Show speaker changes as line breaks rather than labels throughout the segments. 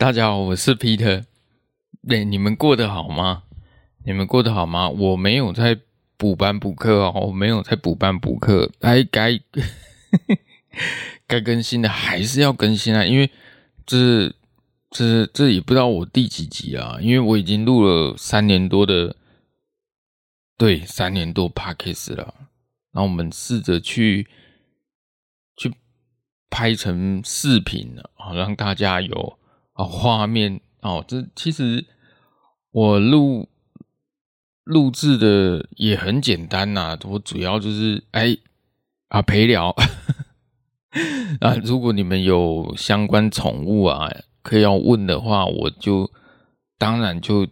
大家好，我是 Peter。对，你们过得好吗？你们过得好吗？我没有在补班补课哦，我没有在补班补课。该该 该更新的还是要更新啊，因为这这这也不知道我第几集啊，因为我已经录了三年多的，对，三年多 Podcast 了。那我们试着去去拍成视频了，好让大家有。画面哦，这其实我录录制的也很简单呐、我主要就是哎啊陪聊啊，如果你们有相关宠物啊，可以要问的话，我就当然就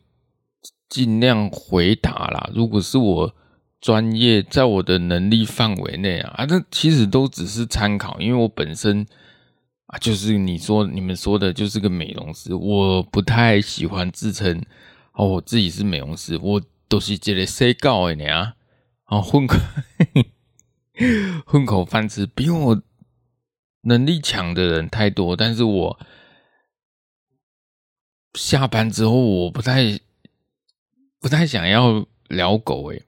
尽量回答啦。如果是我专业，在我的能力范围内啊，啊，这其实都只是参考，因为我本身。啊，就是你说你们说的，就是个美容师。我不太喜欢自称哦，我自己是美容师，我都是这个谁告的呢？啊，哦，混口 混口饭吃，比我能力强的人太多。但是我下班之后，我不太不太想要聊狗诶，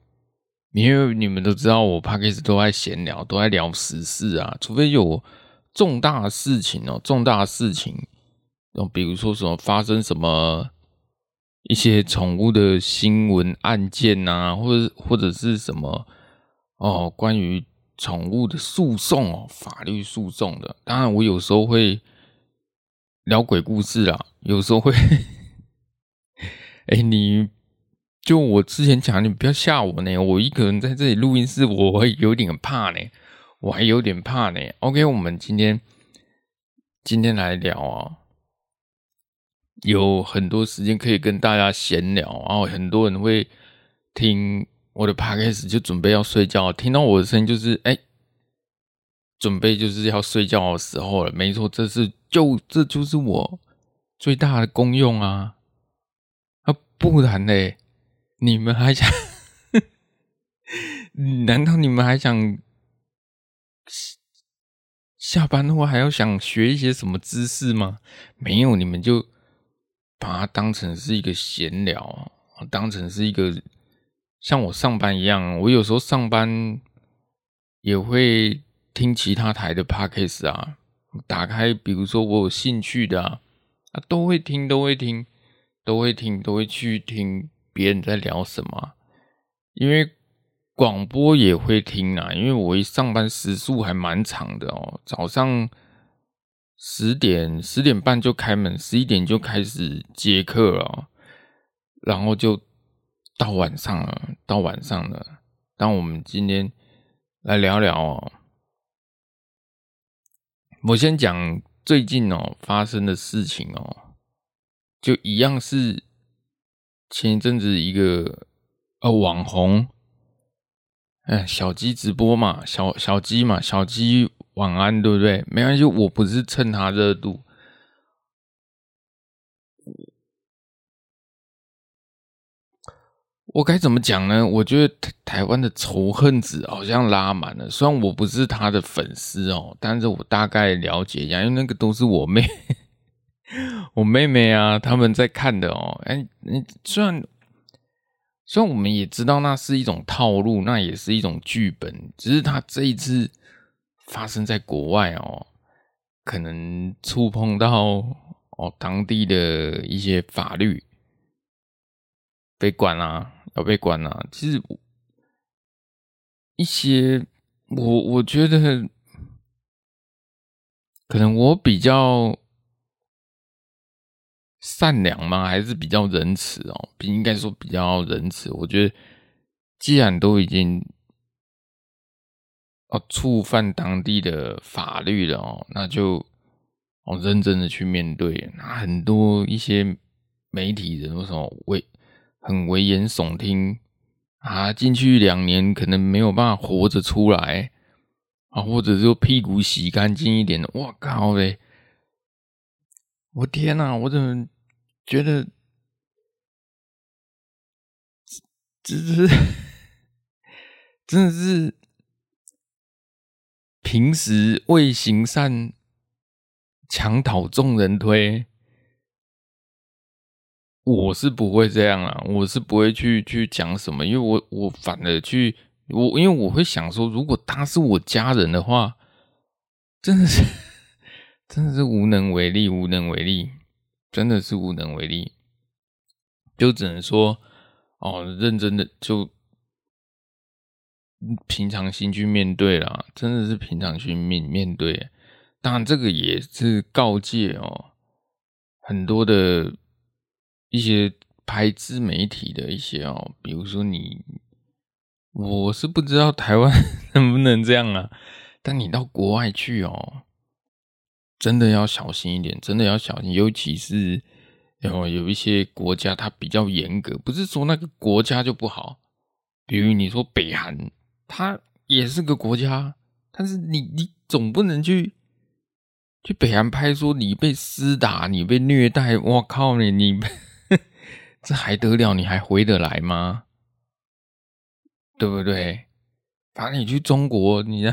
因为你们都知道，我 Podcast 都在闲聊，都在聊时事啊，除非有。重大事情哦，重大事情，哦，比如说什么发生什么一些宠物的新闻案件呐，或者或者是什么哦，关于宠物的诉讼哦，法律诉讼的。当然，我有时候会聊鬼故事啊，有时候会，哎，你就我之前讲，你不要吓我呢，我一个人在这里录音室，我会有点怕呢。我还有点怕呢。OK，我们今天今天来聊啊，有很多时间可以跟大家闲聊，然后很多人会听我的 Podcast 就准备要睡觉，听到我的声音就是哎，准备就是要睡觉的时候了。没错，这是就这就是我最大的功用啊！啊，不然嘞，你们还想？难道你们还想？下班后还要想学一些什么知识吗？没有，你们就把它当成是一个闲聊，当成是一个像我上班一样。我有时候上班也会听其他台的 Podcast 啊，打开，比如说我有兴趣的，啊都会听，都会听，都会听，都会去听别人在聊什么，因为。广播也会听啊，因为我一上班时数还蛮长的哦，早上十点十点半就开门，十一点就开始接客了，然后就到晚上了，到晚上了。但我们今天来聊聊哦，我先讲最近哦发生的事情哦，就一样是前一阵子一个呃网红。哎，小鸡直播嘛，小小鸡嘛，小鸡晚安，对不对？没关系，我不是蹭他热度。我该怎么讲呢？我觉得台台湾的仇恨值好像拉满了。虽然我不是他的粉丝哦，但是我大概了解一下，因为那个都是我妹，我妹妹啊，他们在看的哦。哎，你虽然。虽然我们也知道那是一种套路，那也是一种剧本，只是他这一次发生在国外哦，可能触碰到哦当地的一些法律，被管啊，要被管啊。其实一些我我觉得，可能我比较。善良吗？还是比较仁慈哦？比应该说比较仁慈。我觉得，既然都已经哦触犯当地的法律了哦，那就哦，认真的去面对。那很多一些媒体人为什么危很危言耸听啊？进去两年可能没有办法活着出来啊，或者说屁股洗干净一点的。我靠嘞！我天哪！我怎么觉得这这是真的是平时为行善。墙倒众人推，我是不会这样啊，我是不会去去讲什么，因为我我反而去我，因为我会想说，如果他是我家人的话，真的是真的是无能为力，无能为力，真的是无能为力，就只能说哦，认真的就平常心去面对啦，真的是平常心面面对。当然，这个也是告诫哦，很多的一些拍自媒体的一些哦，比如说你，我是不知道台湾 能不能这样啊，但你到国外去哦，真的要小心一点，真的要小心，尤其是有有一些国家它比较严格，不是说那个国家就不好，比如你说北韩，它也是个国家，但是你你总不能去。去北韩拍说你被施打，你被虐待，我靠你你 这还得了？你还回得来吗？对不对？把你去中国，你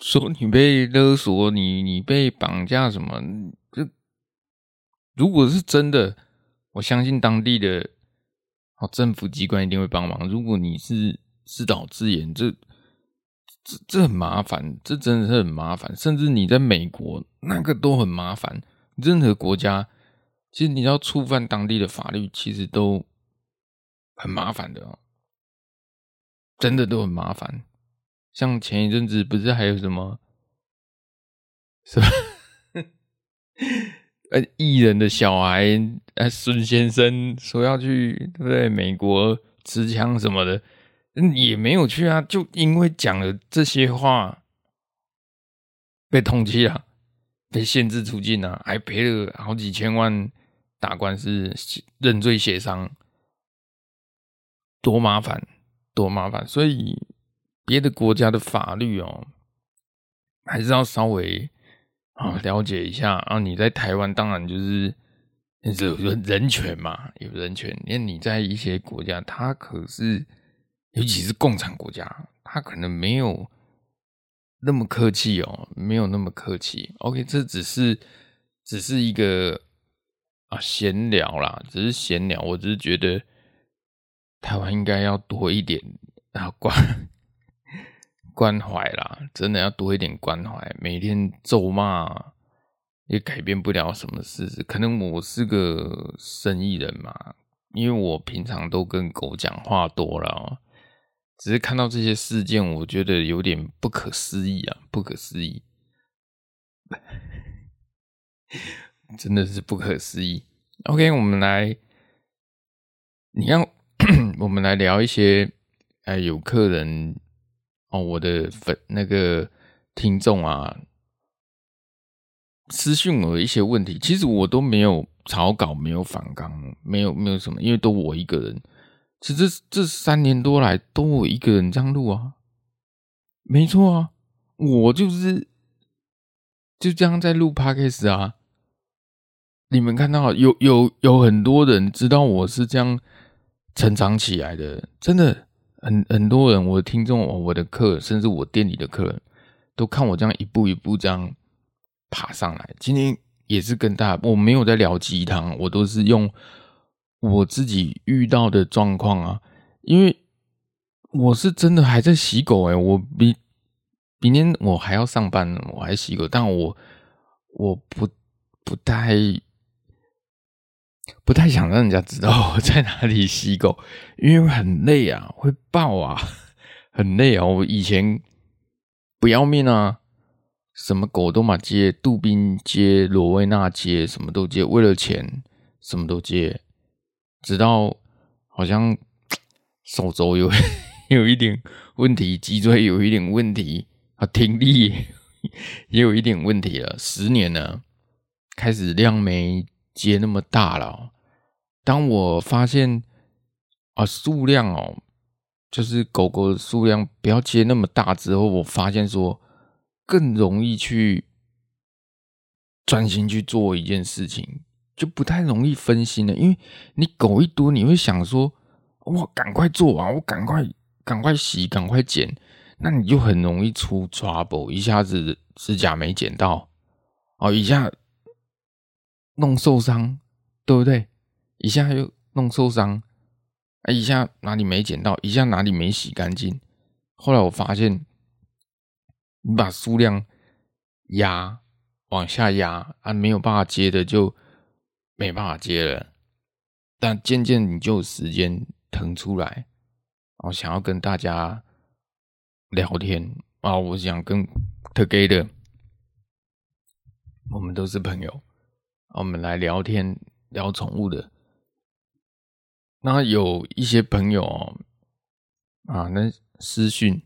说你被勒索，你你被绑架什么？这如果是真的，我相信当地的哦政府机关一定会帮忙。如果你是自导自演，这。这这很麻烦，这真的是很麻烦。甚至你在美国，那个都很麻烦。任何国家，其实你要触犯当地的法律，其实都很麻烦的哦。真的都很麻烦。像前一阵子不是还有什么 什么呃艺人的小孩，呃孙先生说要去对不对？美国持枪什么的。也没有去啊，就因为讲了这些话，被通缉了，被限制出境了，还赔了好几千万打官司认罪协商，多麻烦，多麻烦。所以别的国家的法律哦，还是要稍微啊了解一下啊。你在台湾当然就是有人权嘛，有人权。因为你在一些国家，它可是。尤其是共产国家，他可能没有那么客气哦，没有那么客气。OK，这只是只是一个啊闲聊啦，只是闲聊。我只是觉得台湾应该要多一点啊关关怀啦，真的要多一点关怀。每天咒骂也改变不了什么事。可能我是个生意人嘛，因为我平常都跟狗讲话多了。只是看到这些事件，我觉得有点不可思议啊！不可思议，真的是不可思议。OK，我们来，你要 我们来聊一些，哎，有客人哦，我的粉那个听众啊，私讯我一些问题，其实我都没有草稿，没有反纲，没有没有什么，因为都我一个人。其实这这三年多来都我一个人这样录啊，没错啊，我就是就这样在录 Podcast 啊。你们看到有有有很多人知道我是这样成长起来的，真的很很多人，我的听众，我的客，甚至我店里的客人都看我这样一步一步这样爬上来。今天也是跟大家，我没有在聊鸡汤，我都是用。我自己遇到的状况啊，因为我是真的还在洗狗诶、欸，我比明天我还要上班，我还洗狗，但我我不不太不太想让人家知道我 在哪里洗狗，因为很累啊，会爆啊，很累啊。我以前不要命啊，什么狗都嘛接，杜宾接，罗威纳接，什么都接，为了钱什么都接。直到好像 手肘有 有一点问题，脊椎有一点问题啊，听力也有一点问题了。十年了，开始量没接那么大了。当我发现啊，数量哦，就是狗狗的数量不要接那么大之后，我发现说更容易去专心去做一件事情，就不太容易分心了。因为你狗一多，你会想说，我赶快做完，我赶快赶快洗，赶快剪。那你就很容易出 trouble，一下子指甲没剪到，哦，一下弄受伤，对不对？一下又弄受伤，啊，一下哪里没捡到，一下哪里没洗干净。后来我发现，你把数量压往下压啊，没有办法接的就没办法接了。但渐渐你就有时间腾出来，我想要跟大家。聊天啊，我想跟 Together，我们都是朋友，我们来聊天聊宠物的。那有一些朋友啊，那私讯，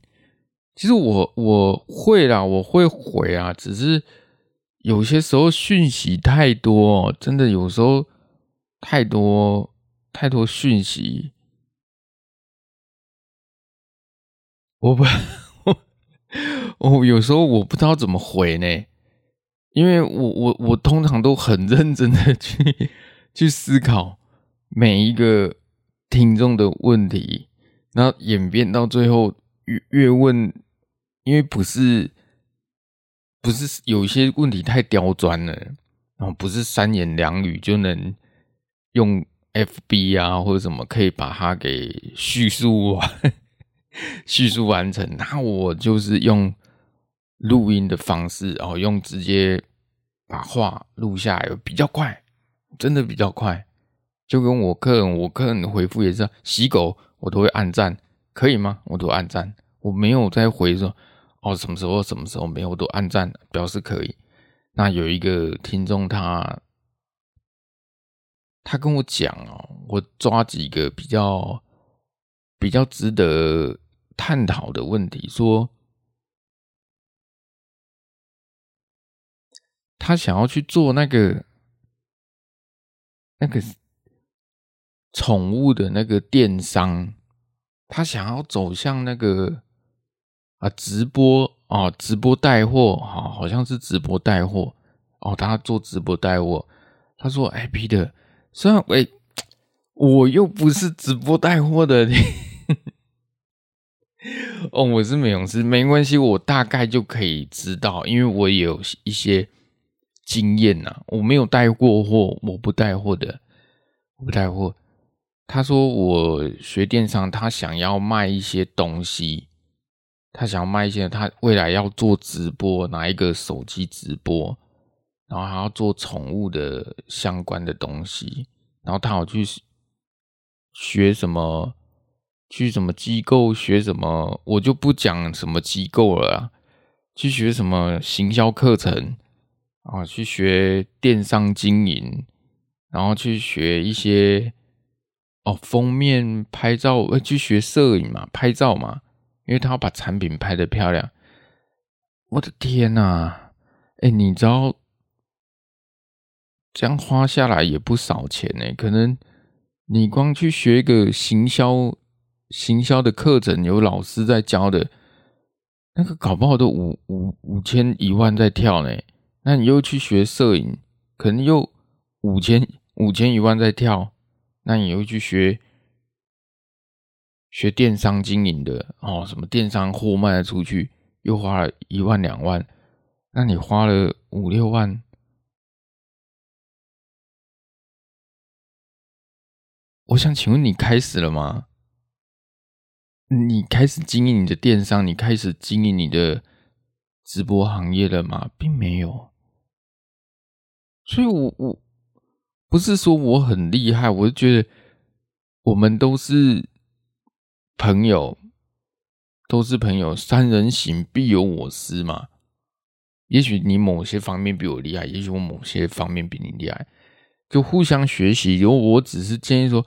其实我我会啦，我会回啊，只是有些时候讯息太多，真的有时候太多太多讯息。我不，我有时候我不知道怎么回呢，因为我我我通常都很认真的去去思考每一个听众的问题，然后演变到最后越越问，因为不是不是有些问题太刁钻了，然后不是三言两语就能用 FB 啊或者什么可以把它给叙述完。叙述完成，那我就是用录音的方式，然后用直接把话录下来，比较快，真的比较快。就跟我客人，我客人回复也是洗狗，我都会按赞，可以吗？我都按赞，我没有再回说哦，什么时候什么时候没有，我都按赞表示可以。那有一个听众他他跟我讲哦，我抓几个比较比较值得。探讨的问题，说他想要去做那个那个宠物的那个电商，他想要走向那个啊直播啊直播带货，好好像是直播带货哦，他做直播带货，他说：“哎，Peter，虽然喂，我又不是直播带货的。” 哦，我是美容师，没关系，我大概就可以知道，因为我也有一些经验呐。我没有带过货，我不带货的，我不带货。他说我学电商，他想要卖一些东西，他想要卖一些，他未来要做直播，拿一个手机直播，然后还要做宠物的相关的东西，然后他好去学什么。去什么机构学什么，我就不讲什么机构了。去学什么行销课程啊？去学电商经营，然后去学一些哦封面拍照，去学摄影嘛，拍照嘛，因为他要把产品拍得漂亮。我的天呐，哎，你知道这样花下来也不少钱呢。可能你光去学一个行销。行销的课程有老师在教的，那个搞不好都五五五千一万在跳呢。那你又去学摄影，可能又五千 五千一万在跳。那你又去学学电商经营的哦，什么电商货卖了出去，又花了一万两万。那你花了五六万，我想请问你开始了吗？你开始经营你的电商，你开始经营你的直播行业了吗？并没有，所以我我不是说我很厉害，我就觉得我们都是朋友，都是朋友，三人行必有我师嘛。也许你某些方面比我厉害，也许我某些方面比你厉害，就互相学习。如果我只是建议说，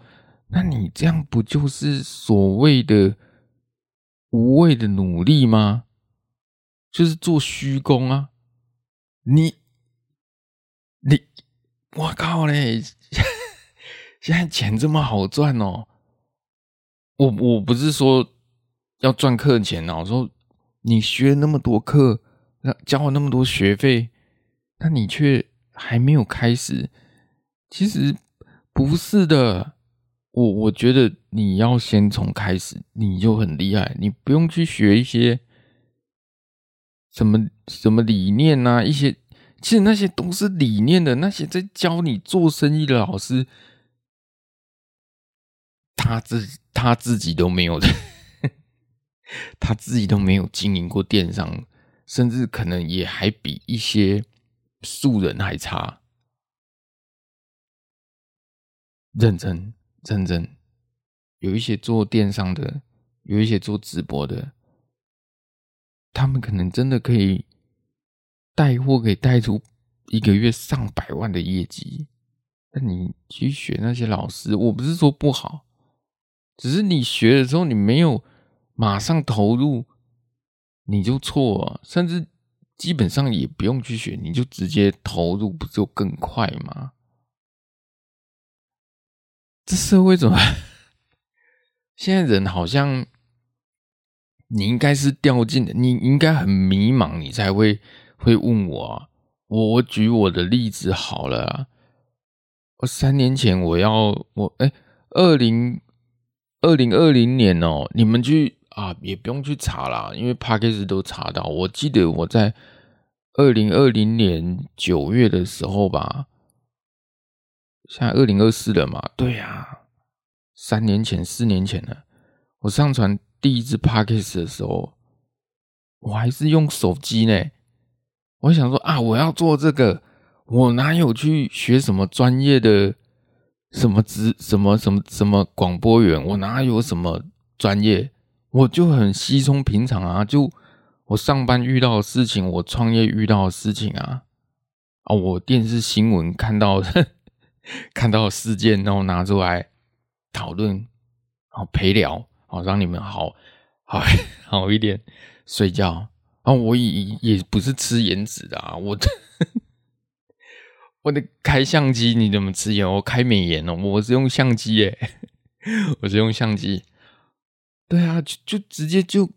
那你这样不就是所谓的？无谓的努力吗？就是做虚功啊！你，我靠嘞！现在钱这么好赚哦！我我不是说要赚课钱哦，我说你学那么多课，那交了那么多学费，那你却还没有开始。其实不是的，我我觉得你要先从开始，你就很厉害，你不用去学一些。什么什么理念、啊？一些其实那些都是理念的。那些在教你做生意的老师，他自他自己都没有，他自己都没有经营过电商，甚至可能也还比一些素人还差。认真认真，有一些做电商的，有一些做直播的。他们可能真的可以带货，可以带出一个月上百万的业绩。那你去学那些老师，我不是说不好，只是你学的时候你没有马上投入，你就错了。甚至基本上也不用去学，你就直接投入，不就更快吗？这社会怎么？现在人好像。你应该是掉进的，你应该很迷茫，你才会会问我啊。我我举我的例子好了，我三年前我要我哎，二零二零二零年哦，你们去啊也不用去查啦，因为 Podcast 都查到。我记得我在二零二零年九月的时候吧，现在二零二四了嘛，对呀，三年前四年前了，我上传。第一支 Podcast 的时候，我还是用手机呢。我想说啊，我要做这个，我哪有去学什么专业的什么职什么什么什么广播员？我哪有什么专业？我就很稀松平常啊，就我上班遇到的事情，我创业遇到的事情啊，啊，我电视新闻看到的 看到的事件，然后拿出来讨论，然后陪聊。好，让你们好好 好一点睡觉啊！我也也不是吃颜值的啊，我的 我的开相机你怎么吃颜？我开美颜哦，我是用相机耶，我是用相机。对啊，就就直接就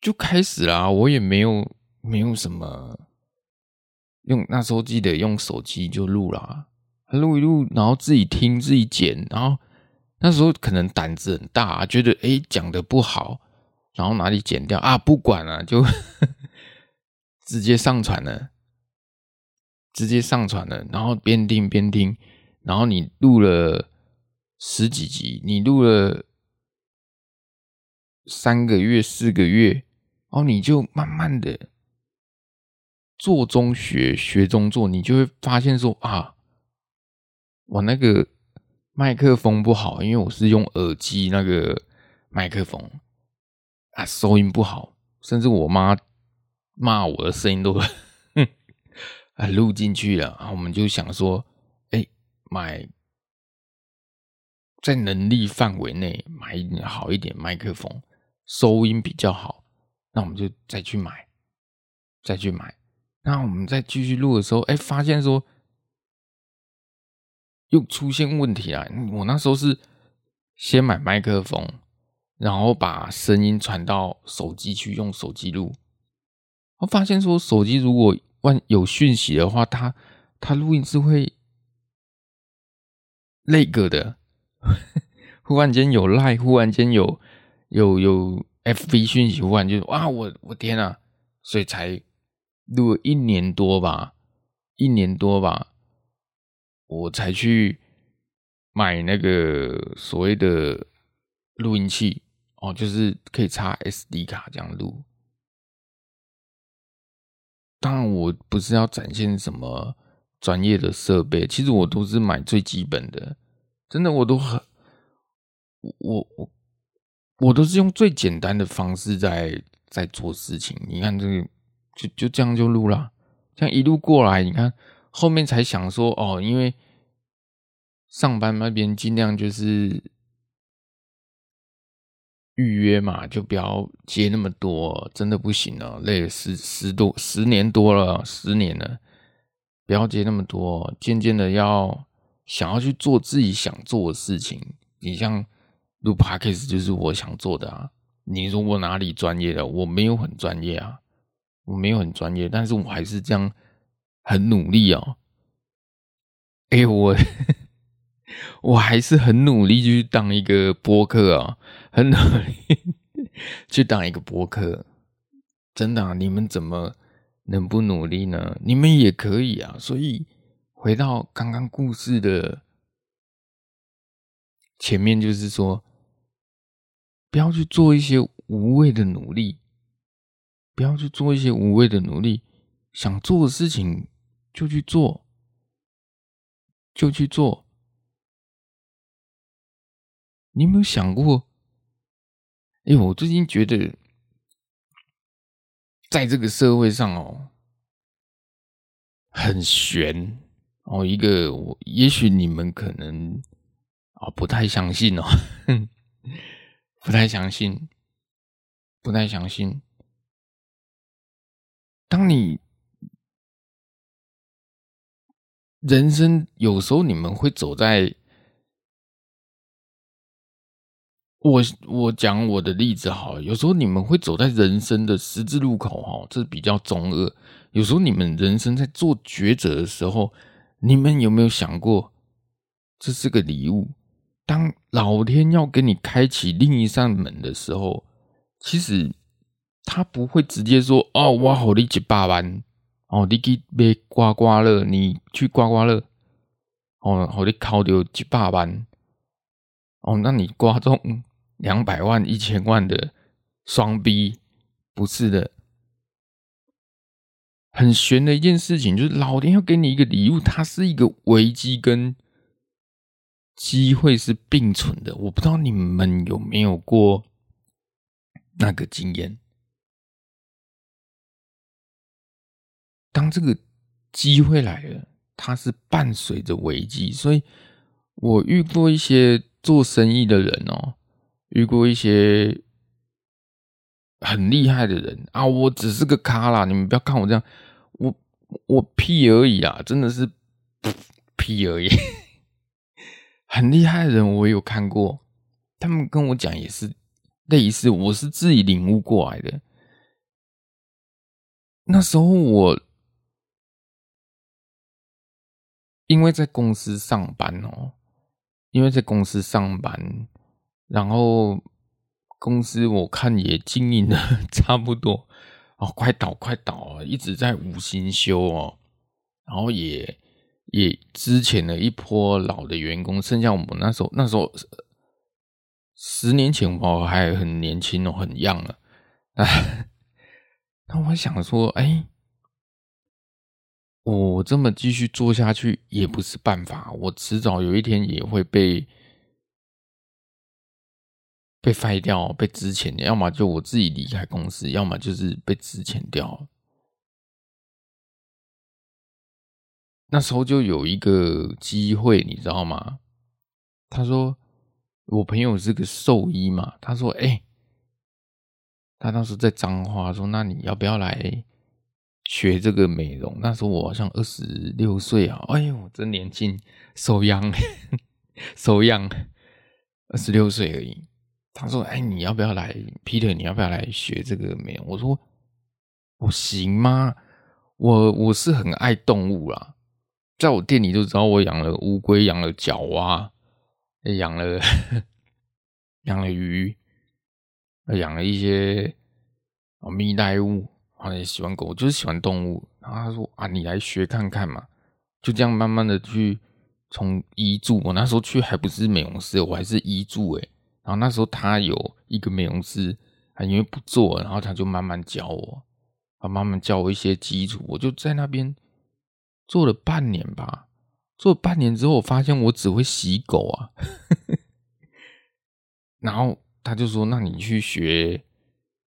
就开始啦，我也没有没有什么用，那时候记得用手机就录啦，录一录，然后自己听自己剪，然后。那时候可能胆子很大，觉得诶讲的不好，然后哪里剪掉啊？不管了，就 直接上传了，直接上传了，然后边听边听，然后你录了十几集，你录了三个月、四个月，然后你就慢慢的做中学，学中做，你就会发现说啊，我那个。麦克风不好，因为我是用耳机那个麦克风啊，收音不好，甚至我妈骂我的声音都啊录进去了啊。我们就想说，哎、买在能力范围内买一点好一点麦克风，收音比较好。那我们就再去买，再去买。那我们再继续录的时候，哎、发现说。又出现问题了。我那时候是先买麦克风，然后把声音传到手机去用手机录。我发现说，手机如果万有讯息的话，它它录音是会那个的。忽然间有赖，忽然间有有有 FB 讯息，忽然就哇，我我天啊！所以才录了一年多吧，一年多吧。我才去买那个所谓的录音器哦，就是可以插 SD 卡这样录。当然，我不是要展现什么专业的设备，其实我都是买最基本的。真的，我都很我我我都是用最简单的方式在在做事情。你看这个，就就这样就录了，这样一路过来，你看。后面才想说哦，因为上班那边尽量就是预约嘛，就不要接那么多，真的不行了，累了十十多十年多了，十年了，不要接那么多，渐渐的要想要去做自己想做的事情。你像录 Podcast 就是我想做的啊。你说我哪里专业的？我没有很专业啊，我没有很专业，但是我还是这样很努力哦。哎，我 我还是很努力去当一个播客啊，很努力去当一个播客。真的，你们怎么能不努力呢？你们也可以啊。所以回到刚刚故事的前面，就是说。不要去做一些无谓的努力，不要去做一些无谓的努力。想做的事情就去做，就去做。你有没有想过？哎，我最近觉得，在这个社会上哦，很玄哦。一个我，也许你们可能啊不太相信哦。不太相信，不太相信。当你人生有时候你们会走在，我我讲我的例子好，有时候你们会走在人生的十字路口哈，这比较中二。有时候你们人生在做抉择的时候，你们有没有想过，这是个礼物？当老天要给你开启另一扇门的时候，其实他不会直接说：“哦，我好你一百万，哦，你去买刮刮乐，你去刮刮乐，哦，好你考到一百万，哦，那你刮中两百万、一千万的双逼不是的，很悬的一件事情，就是老天要给你一个礼物，它是一个危机跟。机会是并存的，我不知道你们有没有过那个经验。当这个机会来了，它是伴随着危机，所以我遇过一些做生意的人哦，遇过一些很厉害的人啊，我只是个咖啦，你们不要看我这样，我我屁而已啊，真的是 屁而已。很厉害的人，我有看过，他们跟我讲也是类似，我是自己领悟过来的。那时候我因为在公司上班哦，因为在公司上班，然后公司我看也经营的 差不多哦，快倒快倒了，一直在无薪休哦，然后也。也之前的一波老的员工，剩下我们那时候那时候十年前我还很年轻哦，很 young 了。哎，那我想说，哎，我这么继续做下去也不是办法，我迟早有一天也会被被废掉，被资遣，要么就我自己离开公司，要么就是被资遣掉。那时候就有一个机会，你知道吗？他说我朋友是个兽医嘛，他说哎、他当时在彰化说，那你要不要来学这个美容？那时候我好像二十六岁啊，哎呦，真年轻手痒 手痒二十六岁而已。他说哎、你要不要来，Peter？你要不要来学这个美容？我说我行吗？我我是很爱动物啦。在我店里就知道我养了乌龟，养了角蛙，养了 养了鱼，养了一些啊蜜袋鼯，啊也喜欢狗，就是喜欢动物。然后他说啊，你来学看看嘛，就这样慢慢的去从医助。我那时候去还不是美容师，我还是医助诶。然后那时候他有一个美容师，他因为不做，然后他就慢慢教我，他慢慢教我一些基础，我就在那边。做了半年吧，做半年之后，我发现我只会洗狗啊，然后他就说：“那你去学，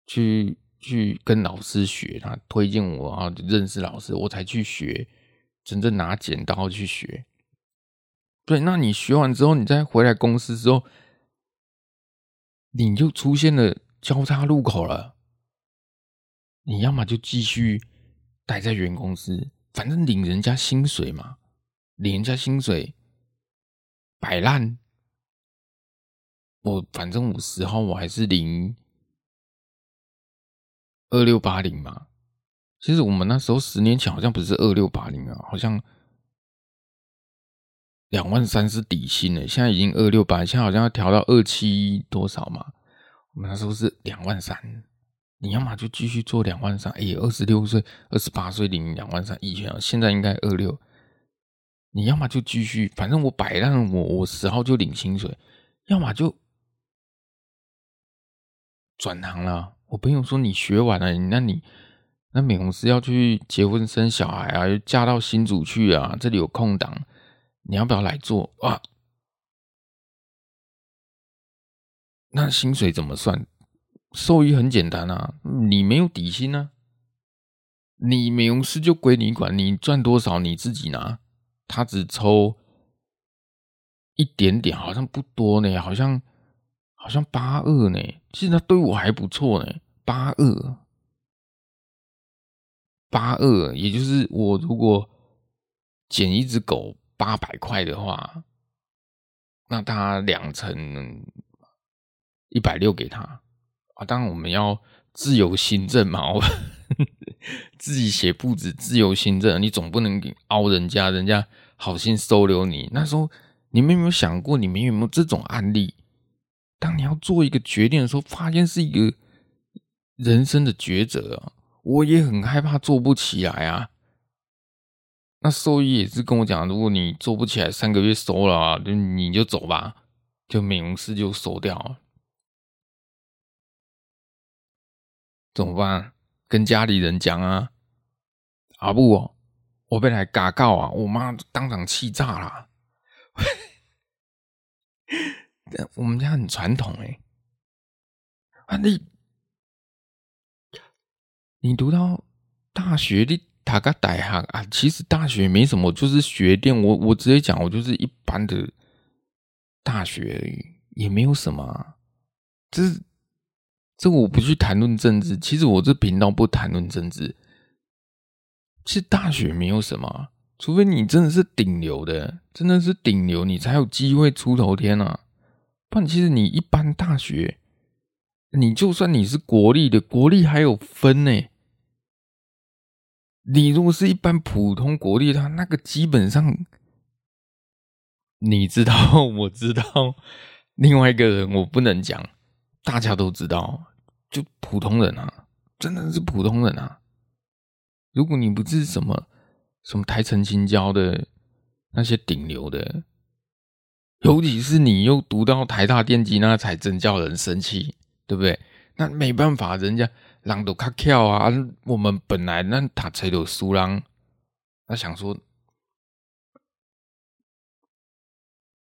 去去跟老师学。”他推荐我啊，认识老师，我才去学，真正拿剪刀去学。对，那你学完之后，你再回来公司之后，你就出现了交叉路口了。你要么就继续待在原公司，反正领人家薪水嘛，领人家薪水摆烂。我反正五十号我还是领二六八零嘛。其实我们那时候十年前好像不是二六八零啊，好像两万三是底薪呢。现在已经二六八，现在好像要调到二七多少嘛。我们那时候是两万三。你要么就继续做两万三，哎，二十六岁、二十八岁领两万三，以前现在应该二六。你要么就继续，反正我摆烂，我我十号就领薪水，要么就转行了。我朋友说你学完了，那你那美容师要去结婚生小孩啊，又嫁到新竹去啊，这里有空档，你要不要来做啊？那薪水怎么算？收益很简单啊，你没有底薪啊，你美容师就归你管，你赚多少你自己拿，他只抽一点点，好像不多呢，好像好像八二呢，其实他对我还不错呢，八二八二，也就是我如果剪一只狗八百块的话，那他两成一百六给他。啊，当然我们要自由行政嘛，我 自己写簿子，自由行政，你总不能给凹人家，人家好心收留你。那时候你们有没有想过，你们有没有这种案例？当你要做一个决定的时候，发现是一个人生的抉择啊！我也很害怕做不起来啊。那兽医也是跟我讲，如果你做不起来，三个月收了啊，就你就走吧，就美容师就收掉。怎么办？跟家里人讲啊？阿布哦，我被来嘎告啊！我妈当场气炸了。我们家很传统哎。啊，你你读到大学，你读个大学啊？其实大学没什么，就是学店。我我直接讲，我就是一般的大学而已，也没有什么啊。这。这我不去谈论政治，其实我这频道不谈论政治。其实大学没有什么，除非你真的是顶流的，真的是顶流，你才有机会出头天啊！不然，其实你一般大学，你就算你是国立的，国立还有分呢。你如果是一般普通国立，他那个基本上，你知道，我知道，另外一个人我不能讲，大家都知道。就普通人啊，真的是普通人啊！如果你不是什么什么台城青交的那些顶流的，尤其是你又读到台大电机，那才真叫人生气，对不对？那没办法，人家人都卡巧啊，我们本来那他才都输人，他想说，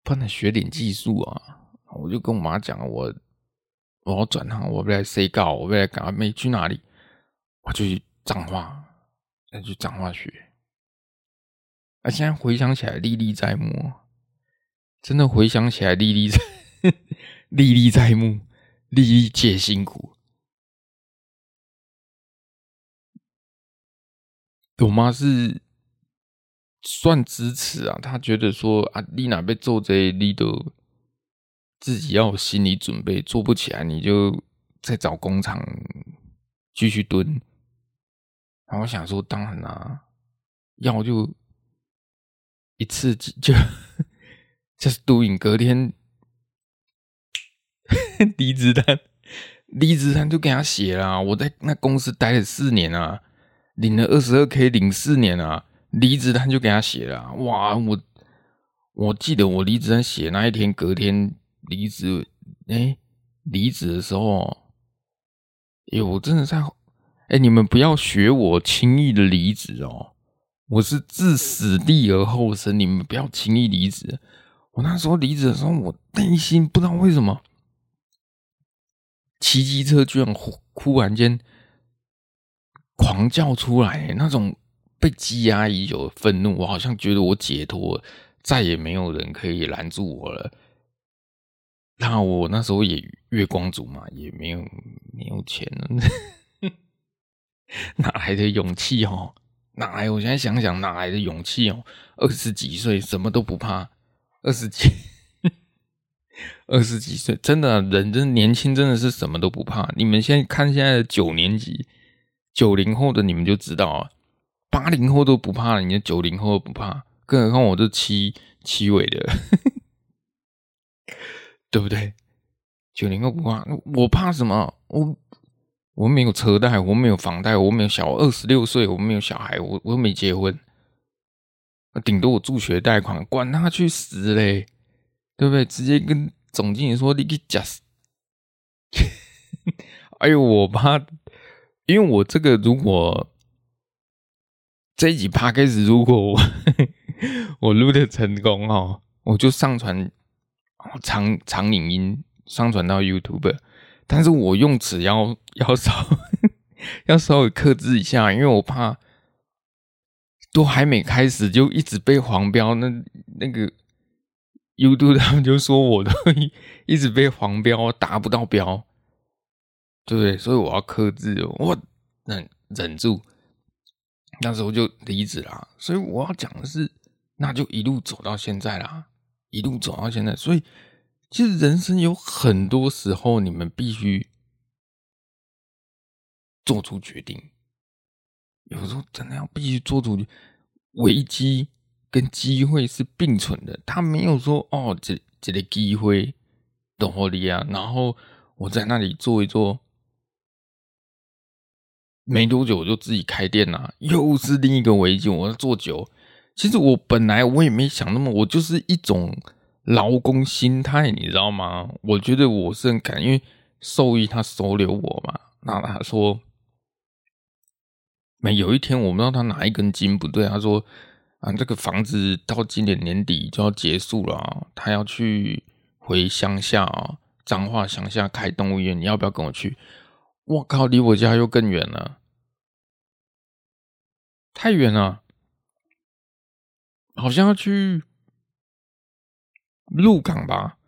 不能学点技术啊！我就跟我妈讲，我。我要转行，我不来谁搞，我不来搞，没去哪里，我就去彰化，再去彰化学。啊，现在回想起来历历在目，真的回想起来历历在 历历在目，历历皆辛苦。我妈是算支持啊，她觉得说啊，丽娜被做这你都。自己要有心理准备，做不起来你就再找工厂继续蹲。然后我想说，当然啦、啊，要就一次就 就 just doing，隔天 离职单，离职单就给他写了。我在那公司待了四年啊，领了二十二 k，领四年啊，离职单就给他写了。哇，我我记得我离职单写那一天，隔天。离职，哎，离职的时候，哎，我真的在，哎，你们不要学我轻易的离职哦，我是置死地而后生，你们不要轻易离职。我那时候离职的时候，我内心不知道为什么，骑机车居然忽忽然间狂叫出来，那种被积压已久的愤怒，我好像觉得我解脱，再也没有人可以拦住我了。那我那时候也月光族嘛，也没有没有钱，哪来的勇气哦？哪来？我现在想想，哪来的勇气哦？二十几岁什么都不怕，二十几，二十几岁真的人真年轻，真的是什么都不怕。你们现在看现在的九年级、九零后的，你们就知道啊，八零后都不怕了，你的九零后都不怕，更何况我这七七尾的，对不对？九零后不怕，我怕什么？我。我没有车贷，我没有房贷，我没有小二十六岁，我没有小孩，我我又没结婚，顶多我助学贷款，管他去死嘞，对不对？直接跟总经理说你去死！哎呦，我怕，因为我这个如果这一集 Podcast 如果我 我录的成功哦，我就上传长长影音，上传到 YouTube。但是我用词要 要稍要稍微克制一下，因为我怕都还没开始就一直被黄标，那那个 YouTube 他们就说我都 一直被黄标，达不到标，对不对？所以我要克制，我忍忍住，那时候就离职了。所以我要讲的是，那就一路走到现在啦，一路走到现在，所以。其实人生有很多时候，你们必须做出决定。有时候真的要必须做出危机跟机会是并存的。他没有说哦，这这个机会等我的啊，然后我在那里做一做，没多久我就自己开店了，又是另一个危机。我要做久，其实我本来我也没想那么，我就是一种。劳工心态，你知道吗？我觉得我是很感，因为兽医他收留我嘛。那他说，每有一天我不知道他哪一根筋不对，他说啊，这个房子到今年年底就要结束了，他要去回乡下啊，彰化乡下开动物园，你要不要跟我去？我靠，离我家又更远了，太远了，好像要去。鹿港吧，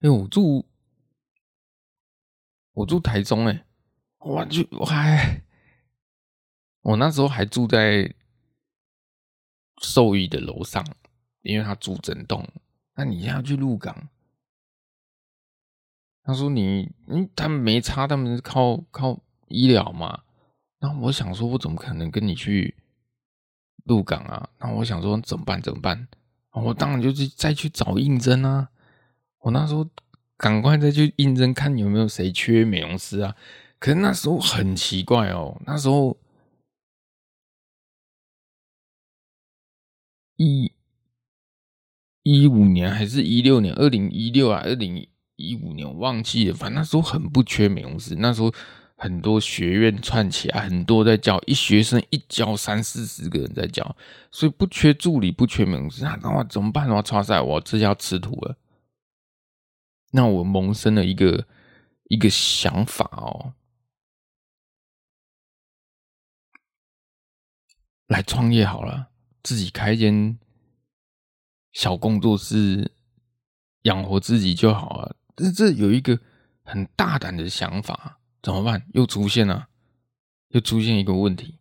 哎，我住我住台中哎，我就我还我那时候还住在兽医的楼上，因为他住整栋。那你要去鹿港？他说你嗯，他们没差，他们是靠靠医疗嘛。那我想说，我怎么可能跟你去？鹿港啊，那我想说怎么办？怎么办？我当然就是再去找应征啊！我那时候赶快再去应征，看有没有谁缺美容师啊。可是那时候很奇怪哦，那时候一一五年还是一六年？二零一六啊，二零一五年我忘记了。反正那时候很不缺美容师，那时候。很多学院串起来，很多在教，一学生一教三四十个人在教，所以不缺助理，不缺美容师。那我怎么办？我超赛，我这下吃土了。那我萌生了一个一个想法哦，来创业好了，自己开一间小工作室，养活自己就好了。这这有一个很大胆的想法。怎么办？又出现了，又出现一个问题。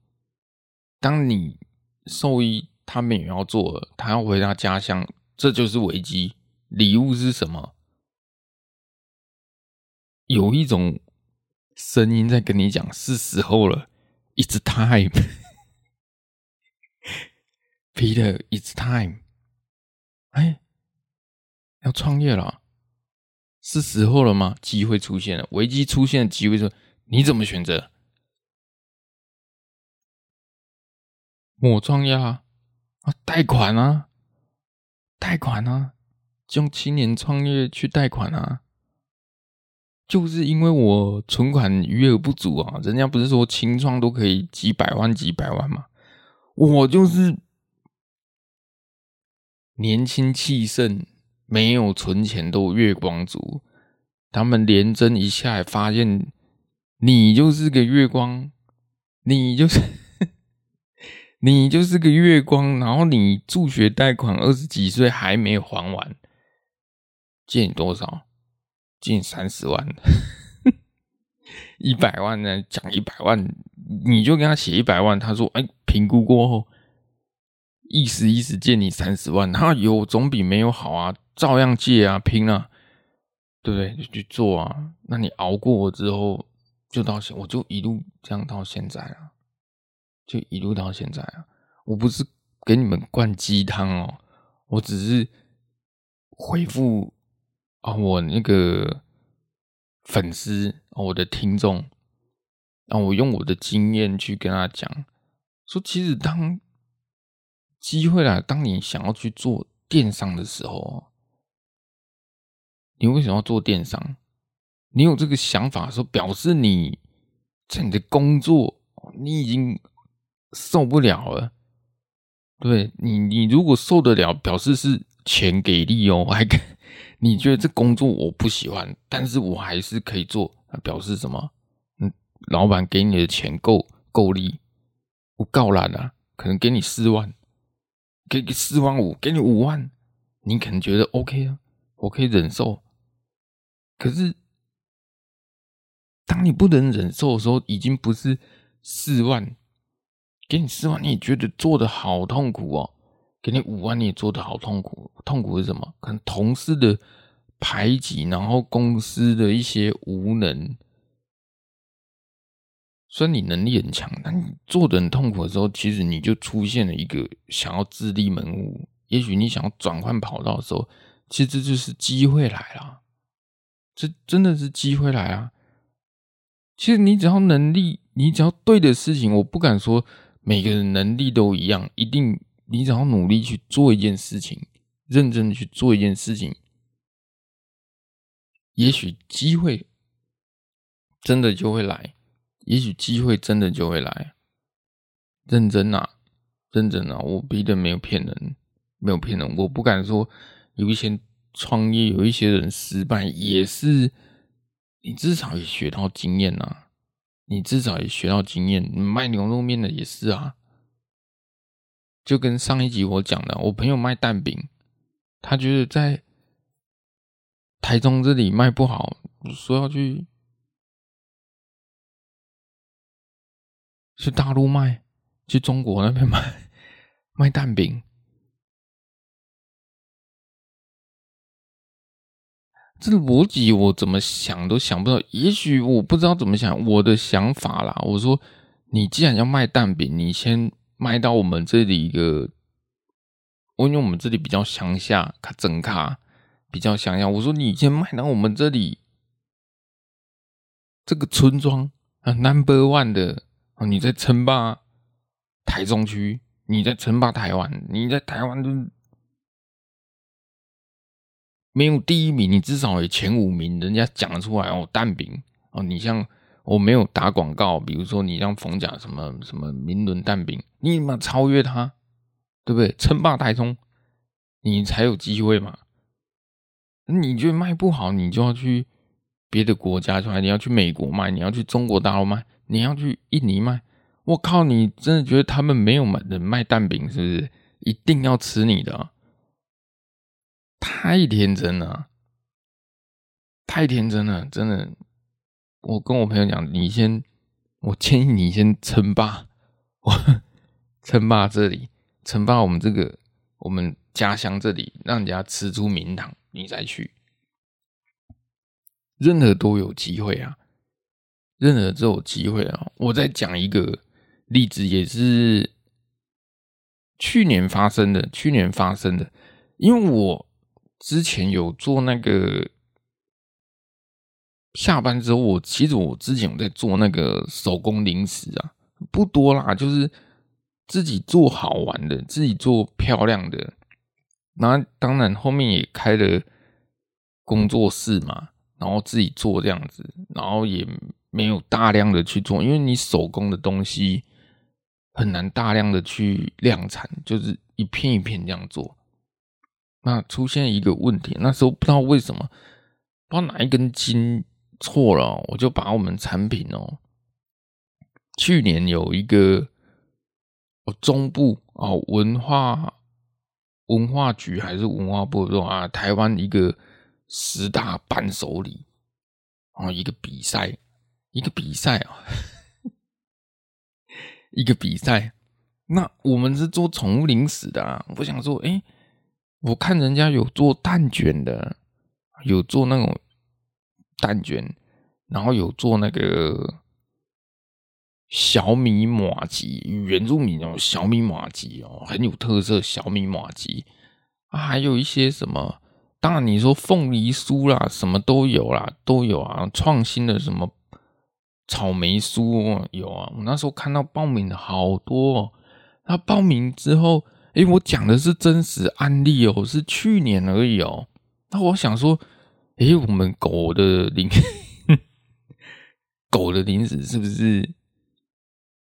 当你兽医他们也要做，他要回他家乡，这就是危机。礼物是什么？有一种声音在跟你讲，是时候了。It's time, Peter. It's time。哎，要创业了。是时候了吗？机会出现了，危机出现的机会说，你怎么选择？我创业啊，啊，贷款啊，贷款啊，用青年创业去贷款啊，就是因为我存款余额不足啊，人家不是说清创都可以几百万几百万吗？我就是年轻气盛。没有存钱都月光族，他们连征一下，发现你就是个月光，你就是 你就是个月光，然后你助学贷款二十几岁还没有还完，借你多少？借你三十万，一百万呢？讲一百万，你就跟他写一百万。他说：“哎，评估过后，意思意思借你三十万，他有总比没有好啊，照样借啊，拼啊，对不对？就去做啊。那你熬过我之后，就到现，我就一路这样到现在啊，就一路到现在啊。我不是给你们灌鸡汤哦，我只是回复。”啊，我那个粉丝啊，我的听众，啊，我用我的经验去跟他讲，说其实当机会来，当你想要去做电商的时候，你为什么要做电商？你有这个想法的时候，表示你在你的工作，你已经受不了了。对你，你如果受得了，表示是钱给力哦，还跟。你觉得这工作我不喜欢，但是我还是可以做，那表示什么？嗯，老板给你的钱够够力，我告懒啊，可能给你四万，给你四万五，给你五万，你可能觉得 OK 啊，我可以忍受。可是，当你不能忍受的时候，已经不是四万，给你四万，你也觉得做的好痛苦哦。给你五万，你也做的好痛苦。痛苦是什么？可能同事的排挤，然后公司的一些无能。虽然你能力很强，但你做的很痛苦的时候，其实你就出现了一个想要自立门户。也许你想要转换跑道的时候，其实这就是机会来了。这真的是机会来啊！其实你只要能力，你只要对的事情，我不敢说每个人能力都一样，一定。你只要努力去做一件事情，认真的去做一件事情，也许机会真的就会来，也许机会真的就会来。认真啊，认真啊！我逼的没有骗人，没有骗人。我不敢说有一些创业，有一些人失败，也是你至少也学到经验啊，你至少也学到经验。卖牛肉面的也是啊。就跟上一集我讲的，我朋友卖蛋饼，他觉得在台中这里卖不好，说要去去大陆卖，去中国那边卖卖蛋饼。这个逻辑我怎么想都想不到，也许我不知道怎么想，我的想法啦。我说，你既然要卖蛋饼，你先。卖到我们这里一个，我因为我们这里比较乡下，卡整卡比较乡下。我说你先卖到我们这里这个村庄啊，Number One 的啊，你在称霸台中区，你在称霸台湾，你在台湾就没有第一名，你至少有前五名，人家讲出来哦，蛋饼哦，你像。我没有打广告，比如说你让逢甲什么什么明伦蛋饼，你嘛超越他，对不对？称霸台中，你才有机会嘛。你觉得卖不好，你就要去别的国家出来，你要去美国卖，你要去中国大陆卖，你要去印尼卖。我靠，你真的觉得他们没有人卖蛋饼，是不是？一定要吃你的？太天真了，太天真了，真的。我跟我朋友讲，你先，我建议你先称霸，我 称霸这里，称霸我们这个我们家乡这里，让人家吃出名堂，你再去。任何都有机会啊，任何都有机会啊。我再讲一个例子，也是去年发生的，去年发生的，因为我之前有做那个。下班之后，我其实我之前有在做那个手工零食啊，不多啦，就是自己做好玩的，自己做漂亮的。那当然后面也开了工作室嘛，然后自己做这样子，然后也没有大量的去做，因为你手工的东西很难大量的去量产，就是一片一片这样做。那出现一个问题，那时候不知道为什么，不知道哪一根筋。错了，我就把我们产品哦，去年有一个哦中部哦文化文化局还是文化部说啊，台湾一个十大伴手礼哦，一个比赛，一个比赛啊，一个比赛。那我们是做宠物零食的啊，我想说，哎、我看人家有做蛋卷的，有做那种蛋卷，然后有做那个。小米麻糬，原住民哦，小米麻糬哦，很有特色。小米麻糬啊，还有一些什么？当然你说凤梨酥啦，什么都有啦，都有啊。创新的什么草莓酥有啊。我那时候看到报名的好多哦。那报名之后，哎，我讲的是真实案例哦，是去年而已哦。那我想说，哎，我们狗的零 狗的零食是不是？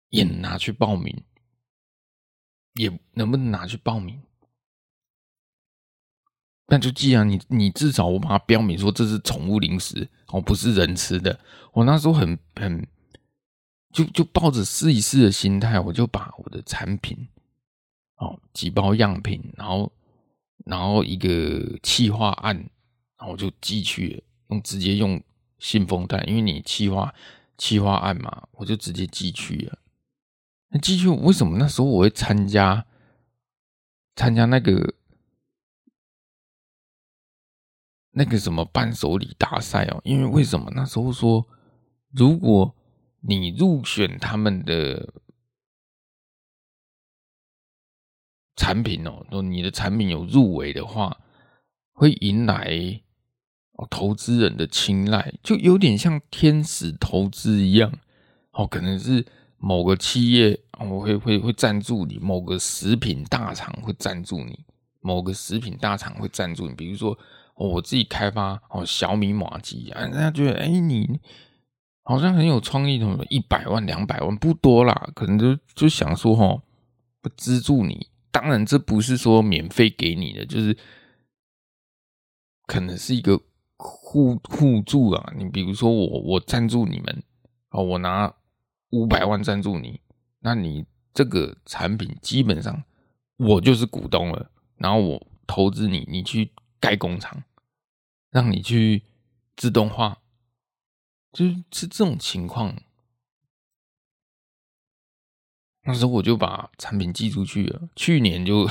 也拿去报名，也能不能拿去报名？那就既然你你至少我把它标明说这是宠物零食哦，不是人吃的。我那时候很很就就抱着试一试的心态，我就把我的产品哦几包样品，然后然后一个气化案，然后我就寄去了，用直接用信封袋，因为你气化气化案嘛，我就直接寄去了。那继续，为什么那时候我会参加参加那个那个什么伴手礼大赛哦？因为为什么那时候说，如果你入选他们的产品哦，说你的产品有入围的话，会迎来哦投资人的青睐，就有点像天使投资一样哦，可能是。某个企业，我会会会赞助你；某个食品大厂会赞助你；某个食品大厂会赞助你。比如说，我自己开发哦小米麻糬啊，人家觉得哎你好像很有创意，什么一百万、两百万不多啦，可能就就想说哦，不资助你。当然，这不是说免费给你的，就是可能是一个互互助啊。你比如说我我赞助你们哦，我拿。五百万赞助你，那你这个产品基本上我就是股东了，然后我投资你，你去盖工厂，让你去自动化，就是是这种情况。那时候我就把产品寄出去了，去年就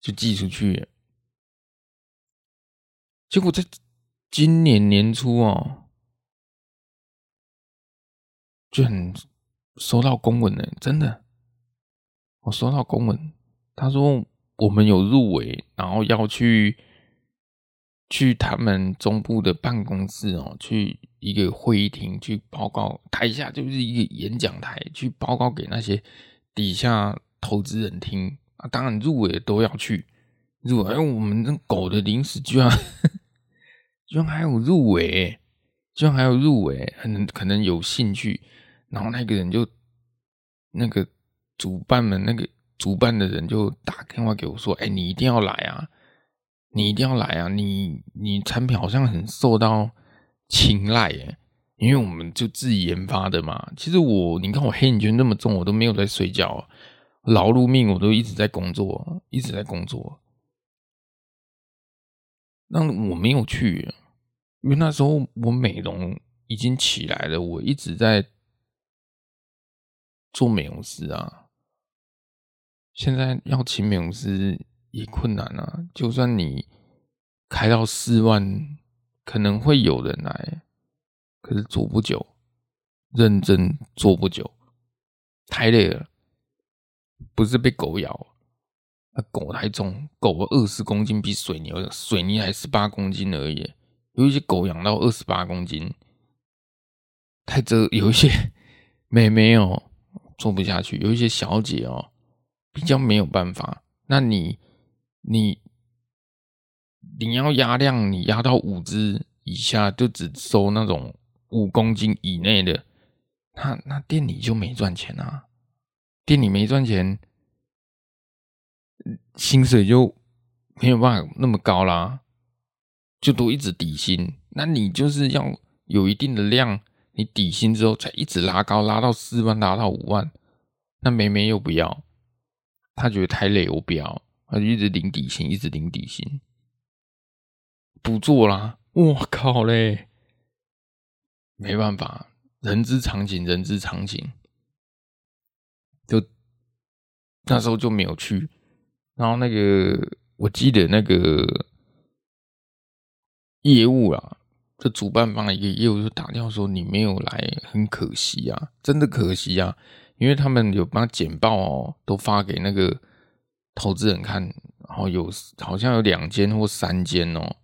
就寄出去了，结果在今年年初哦。就很收到公文呢，真的，我收到公文，他说我们有入围，然后要去去他们中部的办公室哦，去一个会议厅去报告，台下就是一个演讲台，去报告给那些底下投资人听啊。当然入围都要去入围，哎，我们这狗的零食居然居然还有入围，居然还有入围，可能可能有兴趣。然后那个人就，那个主办们，那个主办的人就打电话给我说：“哎，你一定要来啊！你一定要来啊！你你产品好像很受到青睐耶，因为我们就自己研发的嘛。其实我，你看我黑眼圈那么重，我都没有在睡觉，劳碌命，我都一直在工作，一直在工作。那我没有去，因为那时候我美容已经起来了，我一直在。”做美容师啊，现在要请美容师也困难啊。就算你开到四万，可能会有人来，可是做不久，认真做不久，太累了。不是被狗咬，那狗太重，狗二十公斤比水牛水泥还十八公斤而已。有一些狗养到二十八公斤，太这有一些没没有。做不下去，有一些小姐哦，比较没有办法。那你你你要压量，你压到五只以下，就只收那种五公斤以内的，那那店里就没赚钱啊。店里没赚钱，薪水就没有办法那么高啦，就都一直底薪。那你就是要有一定的量。你底薪之后才一直拉高，拉到四万，拉到五万，那梅梅又不要，她觉得太累，我不要，她就一直领底薪，一直领底薪。不做啦。我靠嘞，没办法，人之常情，人之常情。就那时候就没有去，然后那个我记得那个业务啊，这主办方的一个业务就打电话说，你没有来，很可惜啊，真的可惜啊，因为他们有把简报哦都发给那个投资人看，然后有好像有两间或三间哦，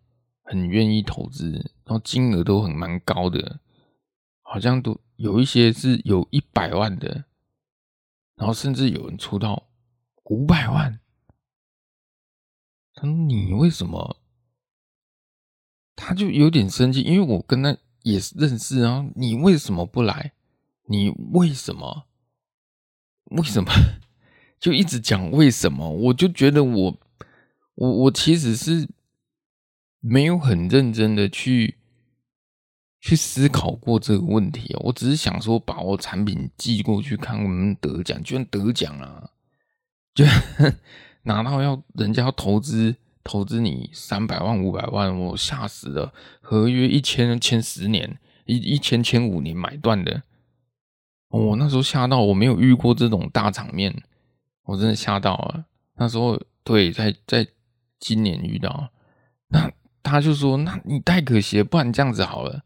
很愿意投资，然后金额都很蛮高的，好像都有一些是有一百万的。然后甚至有人出到五百万，他说：“你为什么？”他就有点生气，因为我跟他也认识啊。你为什么不来？你为什么？为什么？就一直讲为什么？我就觉得我，我，我其实是没有很认真的去。去思考过这个问题，我只是想说，把我产品寄过去看，我们得奖，居然得奖啊！就 拿到要人家要投资，投资你三百万、五百万，我吓死了。合约一签签十年，一一签签五年买断的，我那时候吓到，我没有遇过这种大场面，我真的吓到了。那时候对，在在今年遇到，那他就说：“那你太可惜了，不然这样子好了。”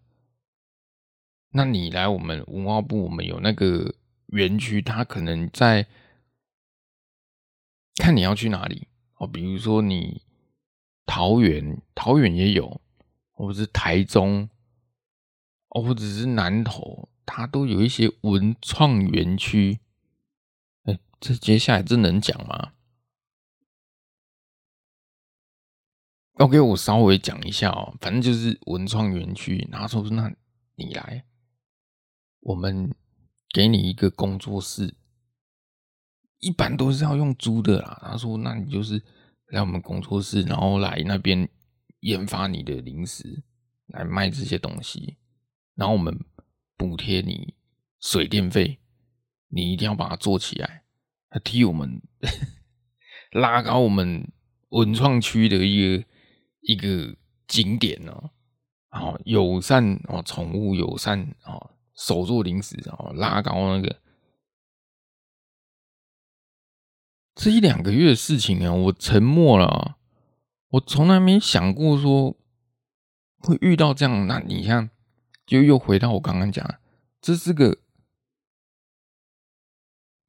那你来我们文化部，我们有那个园区，他可能在看你要去哪里哦。比如说你桃园，桃园也有，或者是台中，哦，或者是南投，他都有一些文创园区。哎，这接下来这能讲吗？OK，我稍微讲一下哦，反正就是文创园区，然后说那你来。我们给你一个工作室，一般都是要用租的啦。他说：“那你就是来我们工作室，然后来那边研发你的零食，来卖这些东西，然后我们补贴你水电费，你一定要把它做起来，他替我们 拉高我们文创区的一个一个景点哦，好友善哦，宠物友善哦。”手做零食哦，拉高那个这一两个月的事情啊，我沉默了。我从来没想过说会遇到这样。那你看，就又回到我刚刚讲，这是个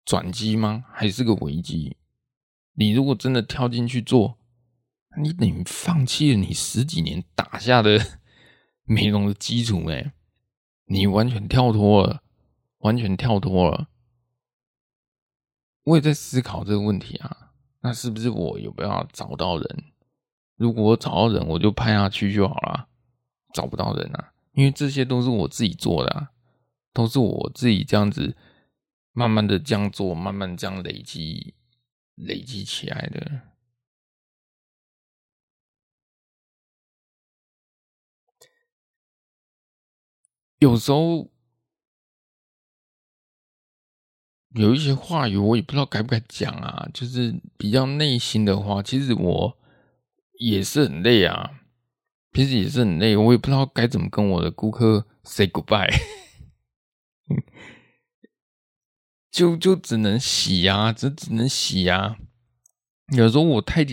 转机吗？还是个危机？你如果真的跳进去做，你等于放弃了你十几年打下的美容的基础哎。你完全跳脱了，完全跳脱了。我也在思考这个问题啊，那是不是我有没有找到人？如果我找到人，我就派他去就好了。找不到人啊，因为这些都是我自己做的啊，都是我自己这样子慢慢的这样做，慢慢这样累积累积起来的。有时候有一些话语，我也不知道该不该讲啊。就是比较内心的话，其实我也是很累啊，平时也是很累。我也不知道该怎么跟我的顾客 say goodbye，就就只能洗呀，这只能洗呀。有时候我太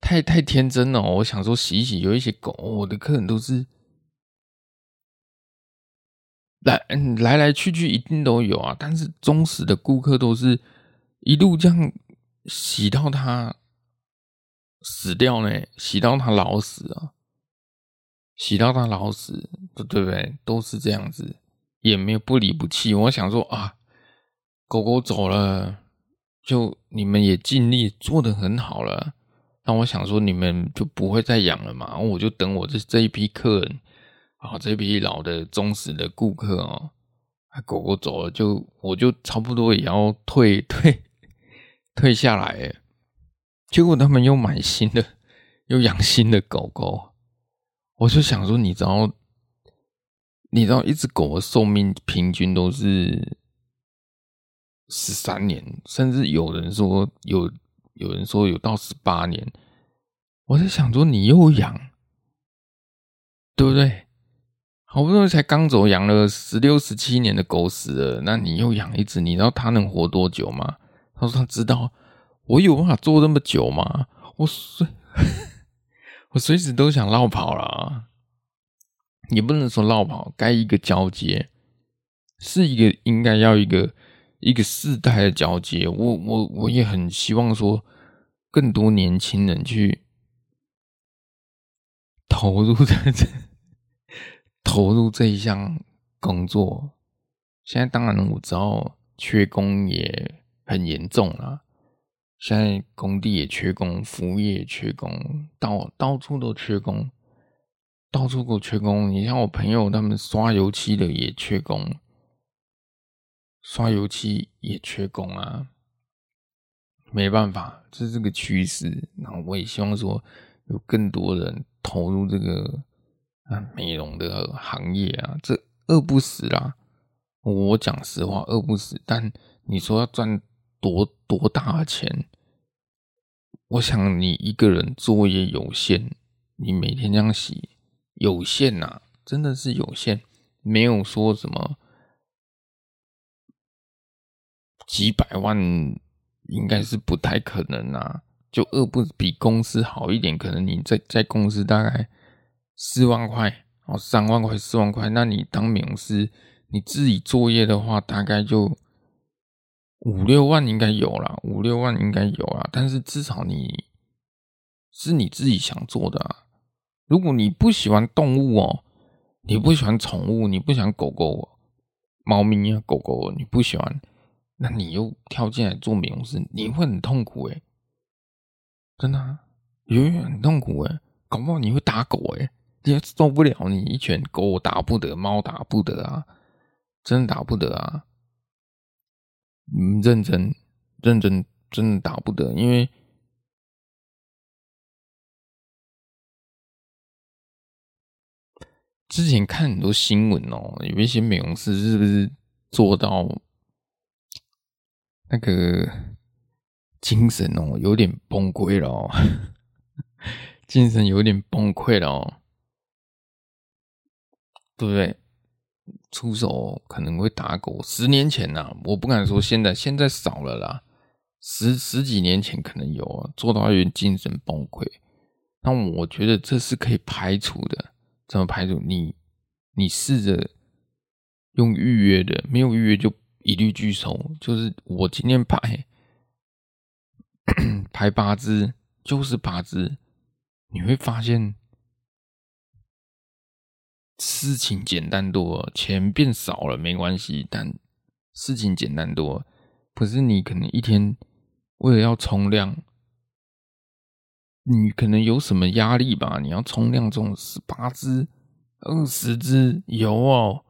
太太天真了，我想说洗一洗。有一些狗，我的客人都是。来嗯，来来去去一定都有啊，但是忠实的顾客都是一路这样洗到他死掉呢，洗到他老死啊，洗到他老死，对不对？都是这样子，也没有不离不弃。我想说啊，狗狗走了，就你们也尽力做得很好了，那我想说你们就不会再养了嘛，我就等我这这一批客人。啊，这批老的忠实的顾客哦，狗狗走了就，我就差不多也要退退退下来。结果他们又买新的，又养新的狗狗。我就想说，你知道，你知道，一只狗的寿命平均都是十三年，甚至有人说有有人说有到十八年。我在想说，你又养。对不对？好不容易才刚走，养了十六、十七年的狗死了，那你又养一只，你知道它能活多久吗？他说他知道，我有办法做那么久吗？我随 我随时都想落跑了，也不能说落跑，该一个交接，是一个应该要一个一个世代的交接。我我我也很希望说，更多年轻人去投入在这。投入这一项工作，现在当然我知道缺工也很严重了。现在工地也缺工，服务业也缺工，到到处都缺工，到处都缺工。你像我朋友他们刷油漆的也缺工，刷油漆也缺工啊，没办法，这是个趋势。然后我也希望说有更多人投入这个。啊，美容的行业啊，这饿不死啦。我讲实话，饿不死。但你说要赚多多大的钱？我想你一个人作业有限，你每天这样洗有限呐、啊，真的是有限，没有说什么几百万，应该是不太可能啊。就饿不比公司好一点，可能你在在公司大概。四万块哦，三万块、四万块，那你当美容师，你自己作业的话，大概就五六万应该有啦，五六万应该有啦。但是至少你是你自己想做的啊。如果你不喜欢动物哦，你不喜欢宠物，你不喜欢狗狗、猫咪啊、狗狗，你不喜欢，那你又跳进来做美容师，你会很痛苦诶，真的啊，永远很痛苦诶，搞不好你会打狗诶。也受不了你一拳，狗打不得，猫打不得啊，真的打不得啊！嗯，认真，认真，真的打不得，因为之前看很多新闻哦，有一些美容师是不是做到那个精神哦，有点崩溃了哦，精神有点崩溃了哦。对不对？出手可能会打狗。十年前呐、我不敢说现在，现在少了啦。十十几年前可能有啊，做到有点精神崩溃。那我觉得这是可以排除的。怎么排除？你你试着用预约的，没有预约就一律拒收。就是我今天排排 八只，就是八只，你会发现。事情简单多，钱变少了没关系，但事情简单多。可是你可能一天为了要冲量，你可能有什么压力吧？你要冲量，这种十八支、二十支有哦，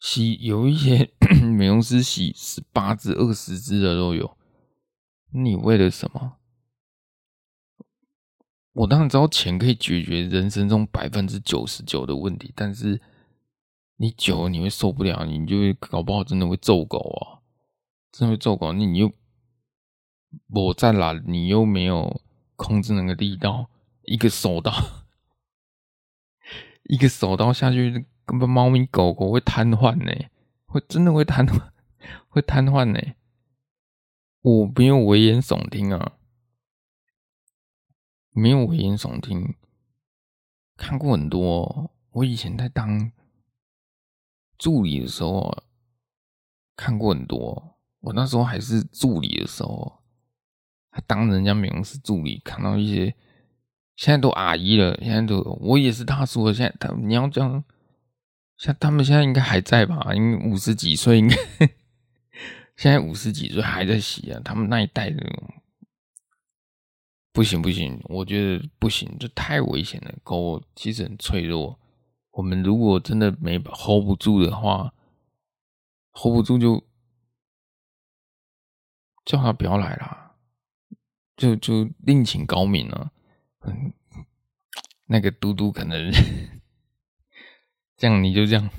洗有一些 美容师洗十八支、二十支的都有。你为了什么？我当然知道钱可以解决人生中百分之九十九的问题，但是你久了你会受不了，你就会搞不好真的会揍狗啊，真的会揍狗。那你又我在哪？你又没有控制那个力道，一个手刀，一个手刀下去，根本猫咪狗狗会瘫痪呢，会真的会瘫，会瘫痪呢。我没有危言耸听啊。没有危言耸听，看过很多。我以前在当助理的时候，看过很多。我那时候还是助理的时候，还当人家美容师助理，看到一些现在都阿姨了，现在都我也是大叔了。现在他你要这样，像他们现在应该还在吧？因为五十几岁，应该 现在五十几岁还在洗啊。他们那一代的。不行不行，我觉得不行，这太危险了。狗其实很脆弱，我们如果真的没 hold 不住的话，hold 不住就叫他不要来啦，就就另请高明了。嗯，那个嘟嘟可能 这样，你就这样，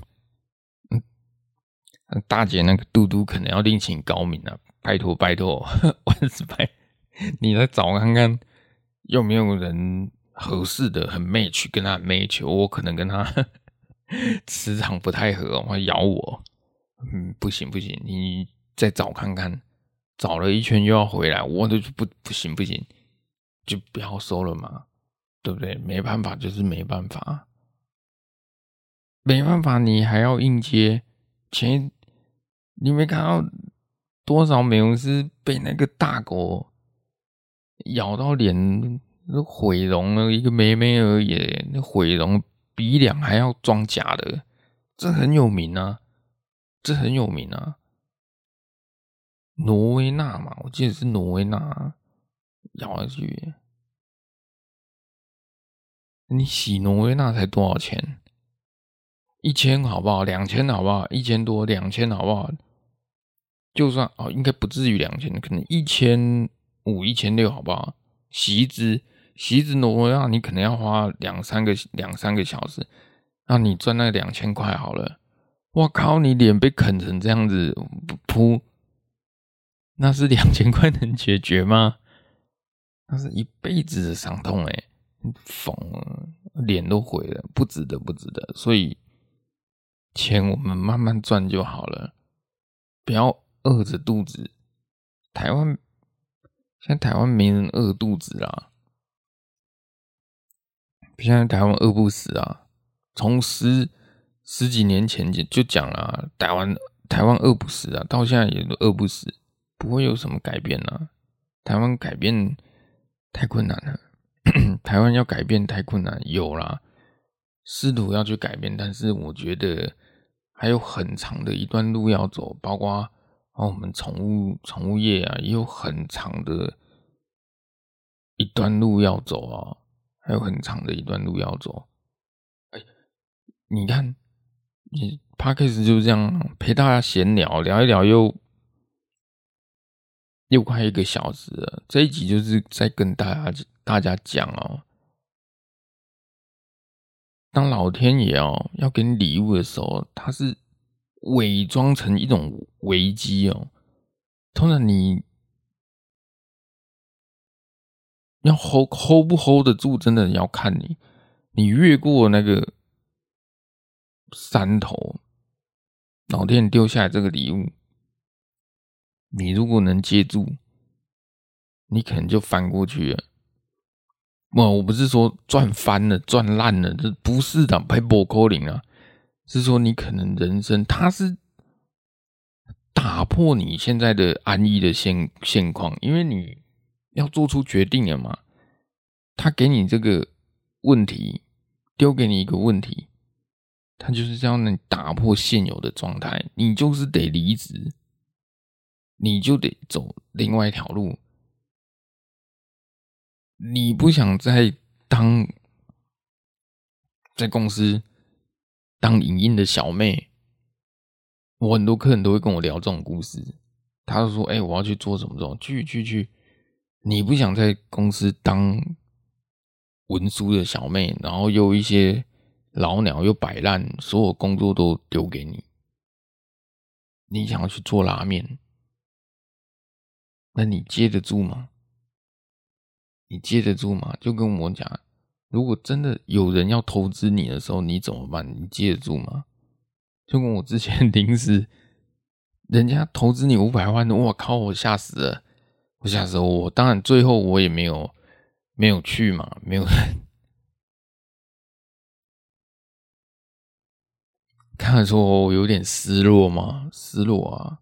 大姐那个嘟嘟可能要另请高明了，拜托拜托，万事拜。你来找看看有没有人合适的，很 match，跟他 match，我可能跟他 磁场不太合，会咬我。嗯，不行不行，你再找看看，找了一圈又要回来，我都不不行不行，就不要收了嘛，对不对？没办法，就是没办法，没办法，你还要硬接。前你没看到多少美容师被那个大狗咬到脸？那毁容了一个妹妹而已，那毁容鼻梁还要装假的，这很有名啊，这很有名啊。挪威娜嘛，我记得是挪威娜咬下去。你洗挪威娜才多少钱？一千好不好？两千好不好？一千多，两千好不好？就算哦，应该不至于两千，可能一千五、一千六好不好？洗一支。洗子挪威娜，你可能要花两三个两三个小时，那你赚那两千块好了。我靠，你脸被啃成这样子，噗，那是两千块能解决吗？那是一辈子的伤痛哎，疯了，脸都毁了，不值得，不值得。所以钱我们慢慢赚就好了，不要饿着肚子。台湾现在台湾没人饿肚子啦。现在台湾饿不死啊！从十十几年前就就讲啊，台湾台湾饿不死啊，到现在也都饿不死，不会有什么改变啊。台湾改变太困难了，台湾要改变太困难，有啦，试图要去改变，但是我觉得还有很长的一段路要走，包括哦我们宠物宠物业啊，也有很长的一段路要走啊。还有很长的一段路要走，哎，你看，你 Podcast 就这样陪大家闲聊，聊一聊又又快一个小时了。这一集就是在跟大家大家讲哦，当老天爷哦要给你礼物的时候，他是伪装成一种危机哦，通常你。要 hold hold 不 hold 得住，真的要看你。你越过那个山头，老天丢下来这个礼物，你如果能接住，你可能就翻过去了。不，我不是说赚翻了、赚烂了，这不是的，拍波扣零啊，是说你可能人生它是打破你现在的安逸的现现况，因为你。要做出决定了嘛？他给你这个问题，丢给你一个问题，他就是这样能打破现有的状态，你就是得离职，你就得走另外一条路。你不想再当在公司当影音的小妹，我很多客人都会跟我聊这种故事，他就说：“哎，我要去做什么什么，去去去。”你不想在公司当文书的小妹，然后又一些老鸟又摆烂，所有工作都丢给你。你想要去做拉面，那你接得住吗？你接得住吗？就跟我讲，如果真的有人要投资你的时候，你怎么办？你接得住吗？就跟我之前 临时，人家投资你五百万，我靠，我吓死了。我吓死我！当然，最后我也没有没有去嘛，没有。看来说我有点失落嘛，失落啊！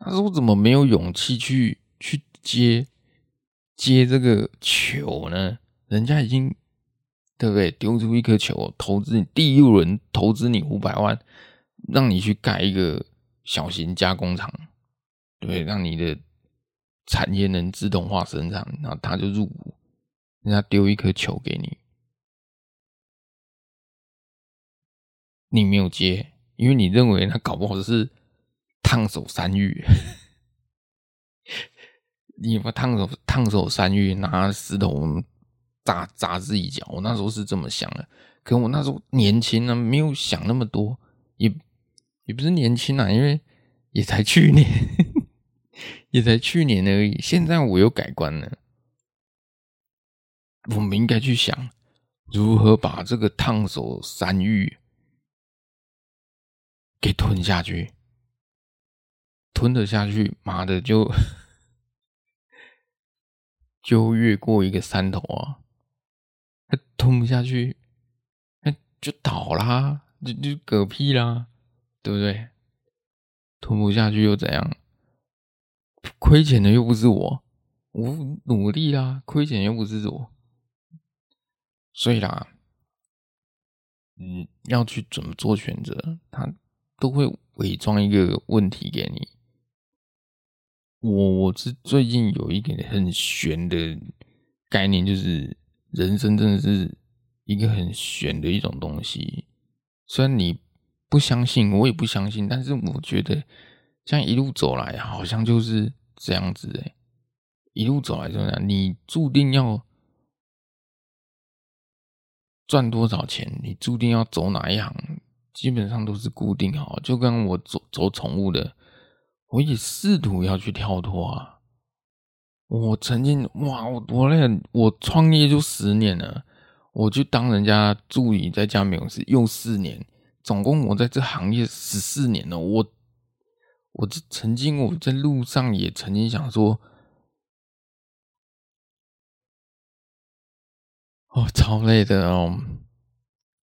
他说我怎么没有勇气去去接接这个球呢？人家已经对不对？丢出一颗球，投资你第一轮投资你五百万，让你去盖一个小型加工厂，对，让你的。产业能自动化生产，然后他就入股，人家丢一颗球给你，你没有接，因为你认为他搞不好是烫手山芋，你把烫手烫手山芋拿石头砸砸自己脚，我那时候是这么想的，可我那时候年轻啊，没有想那么多，也也不是年轻啊，因为也才去年。也才去年而已，现在我又改观了。我们应该去想如何把这个烫手山芋给吞下去，吞得下去，妈的就 就越过一个山头啊！他吞不下去，那就倒啦，就就嗝屁啦，对不对？吞不下去又怎样？亏钱的又不是我，我努力啦，亏钱又不是我，所以啦，嗯，要去怎么做选择，他都会伪装一个问题给你。我我是最近有一个很悬的概念，就是人生真的是一个很玄的一种东西，虽然你。不相信，我也不相信。但是我觉得，像一路走来，好像就是这样子哎。一路走来就这样，你注定要赚多少钱，你注定要走哪一行，基本上都是固定好。就跟我走走宠物的，我也试图要去跳脱啊。我曾经哇，我我那个我创业就十年了，我去当人家助理，在家美容师又四年。总共我在这行业十四年了，我我这曾经我在路上也曾经想说，哦，超累的哦，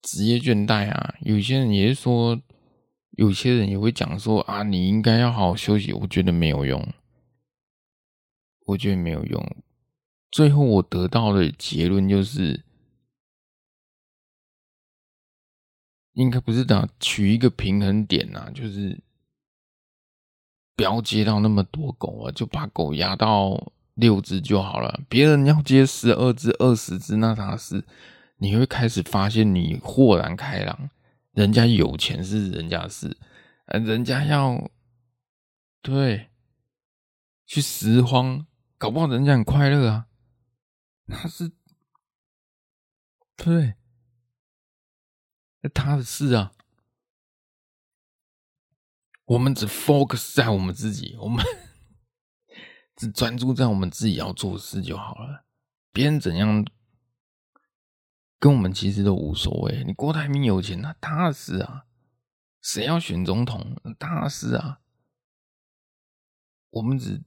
职业倦怠啊。有些人也是说，有些人也会讲说啊，你应该要好好休息。我觉得没有用，我觉得没有用。最后我得到的结论就是。应该不是打，取一个平衡点呐，就是不要接到那么多狗啊，就把狗压到六只就好了。别人要接十二只、二十只，那啥事？你会开始发现你豁然开朗。人家有钱是人家事，呃，人家要对去拾荒，搞不好人家很快乐啊。那是对。他的事啊，我们只 focus 在我们自己，我们 只专注在我们自己要做的事就好了。别人怎样，跟我们其实都无所谓。你郭台铭有钱，那他的事啊。谁要选总统，他的事啊。我们只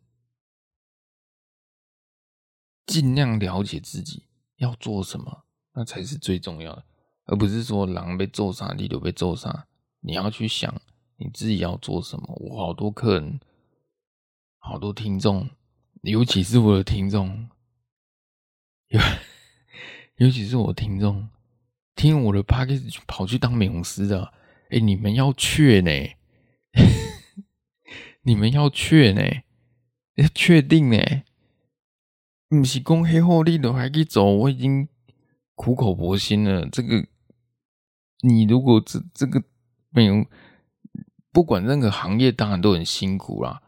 尽量了解自己要做什么，那才是最重要的。而不是说狼被揍杀，你就被揍杀。你要去想你自己要做什么。我好多客人，好多听众，尤其是我的听众，尤尤其是我的听众，听我的 podcast 跑去当美容师的，哎、你们要确呢？你们要确呢？要确定呢？不是讲黑后你都还去走，我已经苦口婆心了，这个。你如果这这个没有，不管任何行业，当然都很辛苦啦。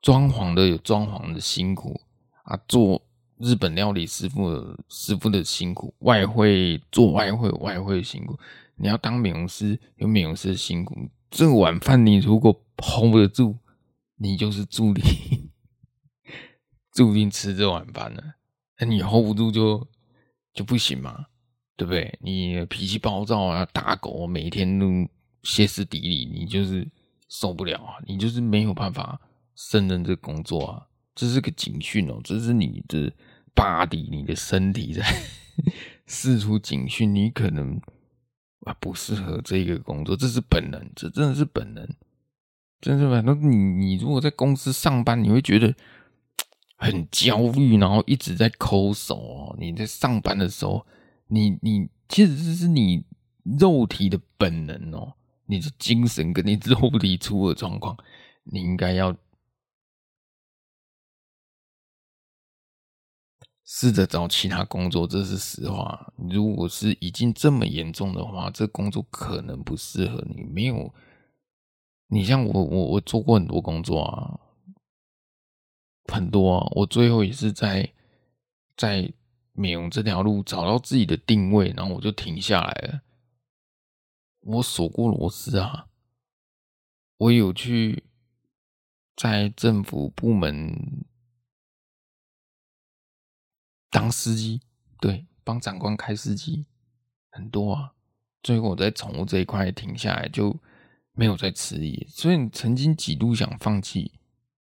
装潢的有装潢的辛苦啊，做日本料理师傅的师傅的辛苦，外汇做外汇外汇辛苦。你要当美容师有美容师的辛苦。这碗饭你如果 hold 得住，你就是助理，注定吃这碗饭了。那你 hold 不住就就不行嘛。对不对？你脾气暴躁啊，打狗，每天都歇斯底里，你就是受不了啊！你就是没有办法胜任这工作啊！这是个警讯哦，这是你的 body，你的身体在 释出警讯，你可能啊不适合这个工作，这是本能，这真的是本能，真是本能。你你如果在公司上班，你会觉得很焦虑，然后一直在抠手哦。你在上班的时候。你你其实这是你肉体的本能哦，你的精神跟你肉体出了状况，你应该要试着找其他工作，这是实话。如果是已经这么严重的话，这工作可能不适合你。没有，你像我，我我做过很多工作啊，很多啊，我最后也是在在。美容这条路找到自己的定位，然后我就停下来了。我锁过螺丝啊，我有去在政府部门当司机，对，帮长官开司机，很多啊。最后我在宠物这一块停下来，就没有再迟疑。所以你曾经几度想放弃，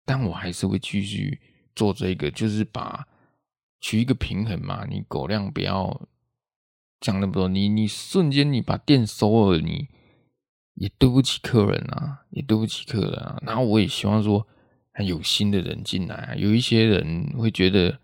但我还是会继续做这个，就是把取一个平衡嘛。你狗量不要降那么多，你你瞬间你把店收了，你也对不起客人啊，也对不起客人啊。然后我也希望说，还有新的人进来啊，有一些人会觉得。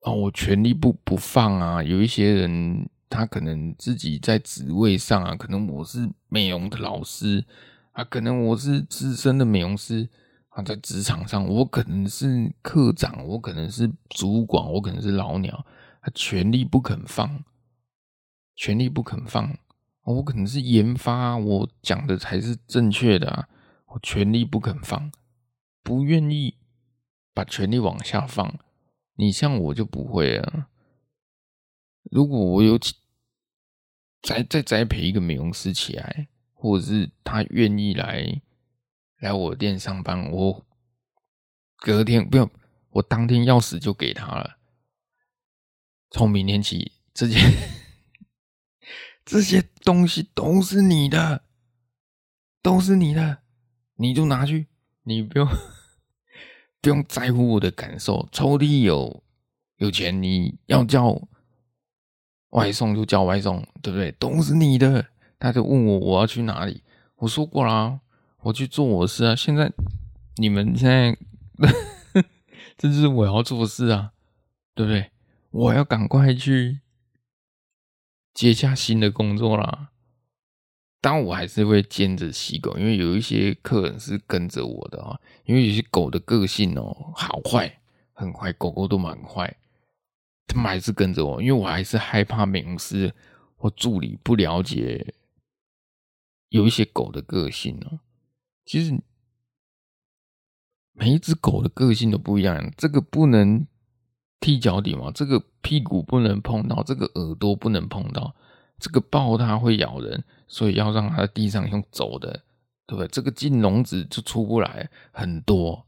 哦，我全力不不放啊！有一些人，他可能自己在职位上啊，可能我是美容的老师啊，可能我是资深的美容师啊，在职场上，我可能是课长，我可能是主管，我可能是老鸟，他权力不肯放，权力不肯放，我可能是研发，我讲的才是正确的啊，我权力不肯放，不愿意把权力往下放。你像我就不会啊。如果我有再再栽培一个美容师起来，或者是他愿意来来我店上班，我隔天不用，我当天钥匙就给他了。从明天起，这些这些东西都是你的，都是你的，你就拿去，你不用。不用在乎我的感受，抽屉有有钱，你要叫外送就叫外送，对不对？都是你的。他就问我我要去哪里，我说过啦，我去做我的事啊。现在你们现在，这就是我要做的事啊，对不对？我要赶快去接下新的工作啦。但，我还是会兼着洗狗，因为有一些客人是跟着我的啊。因为有些狗的个性哦，好坏很坏，狗狗都蛮坏，他们还是跟着我，因为我还是害怕美容师或助理不了解有一些狗的个性哦。其实每一只狗的个性都不一样，这个不能踢脚底嘛，这个屁股不能碰到，这个耳朵不能碰到。这个抱它会咬人，所以要让它在地上用走的，对不对？这个进笼子就出不来，很多，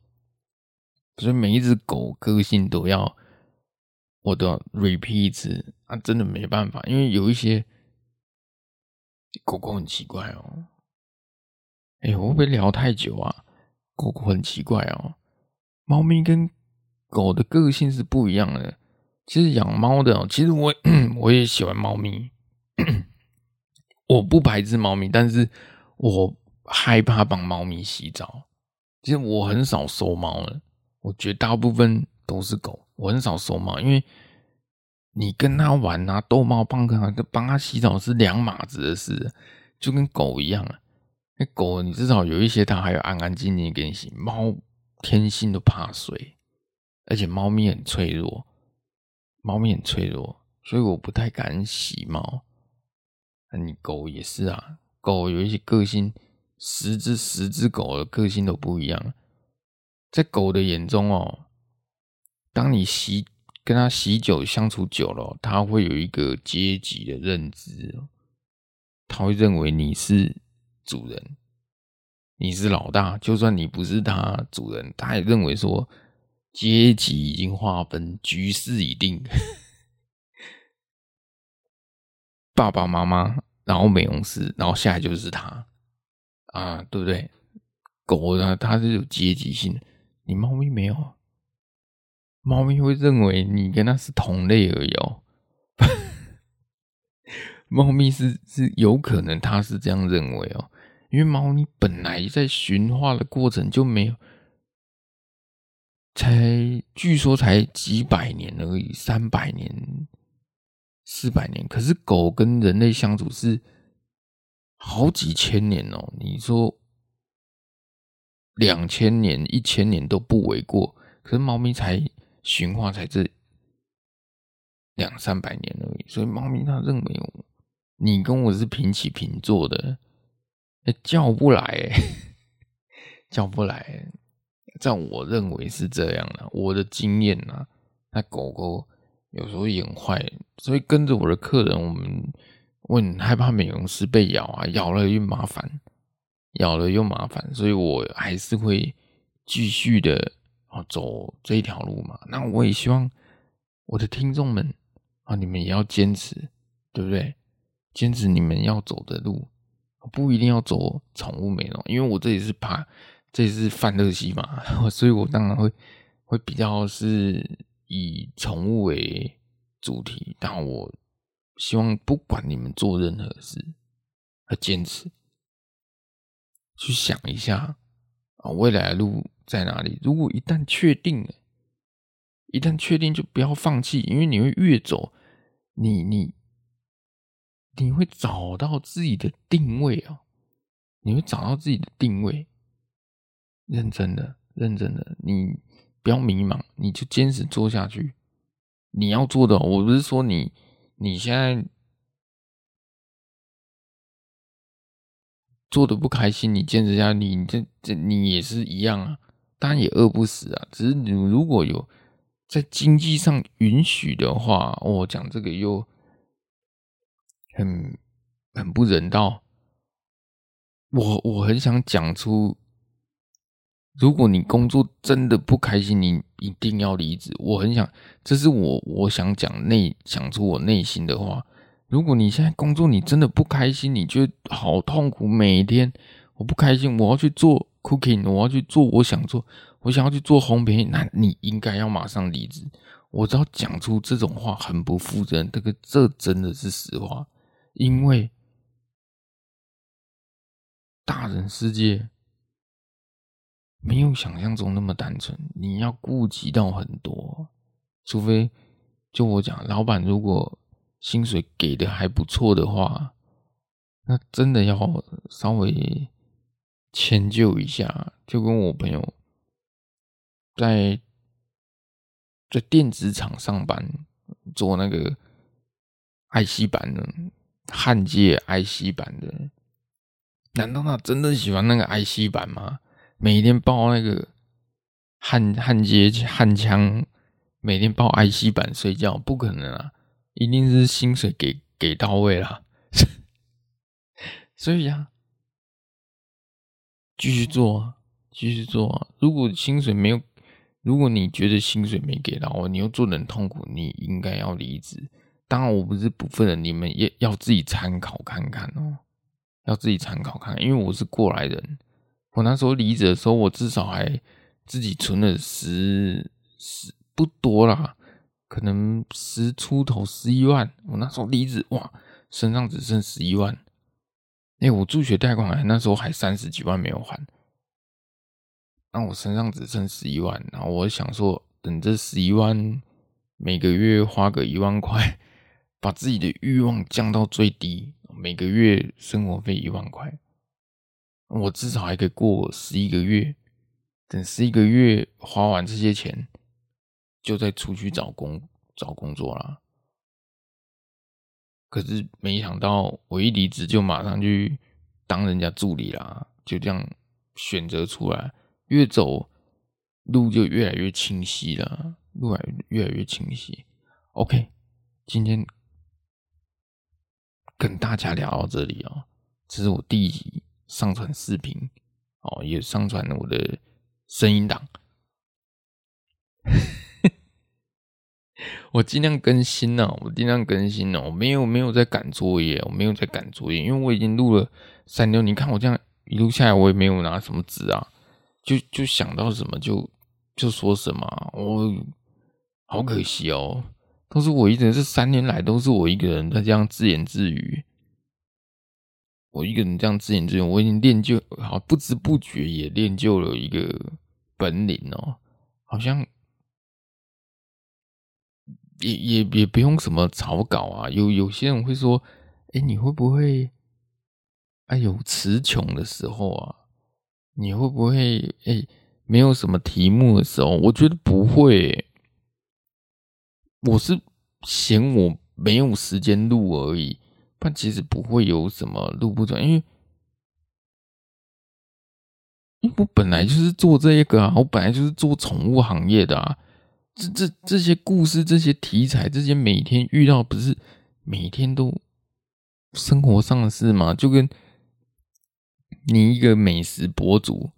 所以每一只狗个性都要，我都要 repeat 一次啊！真的没办法，因为有一些狗狗很奇怪哦。哎，我会不会聊太久啊？狗狗很奇怪哦，猫咪跟狗的个性是不一样的。其实养猫的哦，其实我 我也喜欢猫咪。我不排斥猫咪，但是我害怕帮猫咪洗澡。其实我很少收猫了，我绝大部分都是狗。我很少收猫，因为你跟它玩啊，逗猫棒跟它帮他洗澡是两码子的事，就跟狗一样啊。那狗你至少有一些它还要安安静静给你洗，猫天性都怕水，而且猫咪很脆弱，猫咪很脆弱，所以我不太敢洗猫。那你狗也是啊，狗有一些个性，十只十只狗的个性都不一样。在狗的眼中哦，当你洗跟它洗久相处久了，他会有一个阶级的认知，他会认为你是主人，你是老大。就算你不是他主人，他也认为说阶级已经划分，局势已定。爸爸妈妈，然后美容师，然后下来就是他，啊，对不对？狗呢，它是有阶级性的，你猫咪没有，猫咪会认为你跟它是同类而已哦。猫咪是是有可能它是这样认为哦，因为猫咪本来在驯化的过程就没有，才据说才几百年而已，三百年。四百年，可是狗跟人类相处是好几千年哦。你说两千年、一千年都不为过，可是猫咪才驯化才这两三百年而已。所以猫咪它认为，你跟我是平起平坐的，欸、叫不来、叫不来。在我认为是这样的，我的经验呐、啊，那狗狗。有时候也很坏，所以跟着我的客人，我们我很害怕美容师被咬啊，咬了又麻烦，咬了又麻烦，所以我还是会继续的走这一条路嘛。那我也希望我的听众们啊，你们也要坚持，对不对？坚持你们要走的路，不一定要走宠物美容，因为我这里是怕，这里是范乐西嘛，所以我当然会会比较是以宠物为主题，但我希望不管你们做任何事，要坚持，去想一下啊，未来的路在哪里？如果一旦确定了，一旦确定就不要放弃，因为你会越走，你你。你会找到自己的定位啊！你会找到自己的定位，认真的，认真的，你不要迷茫，你就坚持做下去。你要做的，我不是说你你现在做的不开心，你坚持下，你这这你也是一样啊，当然也饿不死啊。只是你如果有在经济上允许的话，我讲这个又。很很不人道，我我很想讲出，如果你工作真的不开心，你一定要离职。我很想，这是我我想讲内讲出我内心的话。如果你现在工作你真的不开心，你觉得好痛苦，每天我不开心，我要去做 cooking，我要去做我想做，我想要去做烘焙，那你应该要马上离职。我只要讲出这种话，很不负责任，这个这真的是实话。因为大人世界没有想象中那么单纯，你要顾及到很多。除非就我讲，老板如果薪水给的还不错的话，那真的要稍微迁就一下。就跟我朋友在在电子厂上班，做那个 IC 板的。焊接 IC 板的，难道他真的喜欢那个 IC 板吗？每天抱那个焊焊接焊枪，每天抱 IC 板睡觉，不可能啊！一定是薪水给给到位了，所以呀，继续做啊，继续做啊！如果薪水没有，如果你觉得薪水没给到，你又做的很痛苦，你应该要离职。当然，我不是不分人，你们也要自己参考看看哦，要自己参考看看，因为我是过来人。我那时候离职的时候，我至少还自己存了十十不多啦，可能十出头十一万。我那时候离职，哇，身上只剩十一万。哎、我助学贷款那时候还三十几万没有还，那我身上只剩十一万。然后我想说，等这十一万每个月花个一万块。把自己的欲望降到最低，每个月生活费一万块，我至少还可以过十一个月。等十一个月花完这些钱，就再出去找工找工作啦。可是没想到，我一离职就马上去当人家助理啦，就这样选择出来，越走路就越来越清晰了，路来越来越清晰。OK，今天。跟大家聊到这里哦，这是我第一集上传视频哦，也上传了我的声音档。我尽量更新呢，我尽量更新呢，我没有没有在赶作业，我没有在赶作业，因为我已经录了三六。你看我这样一路下来，我也没有拿什么纸啊，就就想到什么就就说什么，我好可惜哦。都是我一个人，这三年来都是我一个人在这样自言自语。我一个人这样自言自语，我已经练就，好不知不觉也练就了一个本领哦。好像也也也不用什么草稿啊。有有些人会说：“哎，你会不会？哎有词穷的时候啊，你会不会？哎，没有什么题目的时候，我觉得不会。”我是嫌我没有时间录而已，但其实不会有什么录不准，因为因为我本来就是做这个啊，我本来就是做宠物行业的啊，这这这些故事、这些题材、这些每天遇到，不是每天都生活上的事吗？就跟你一个美食博主，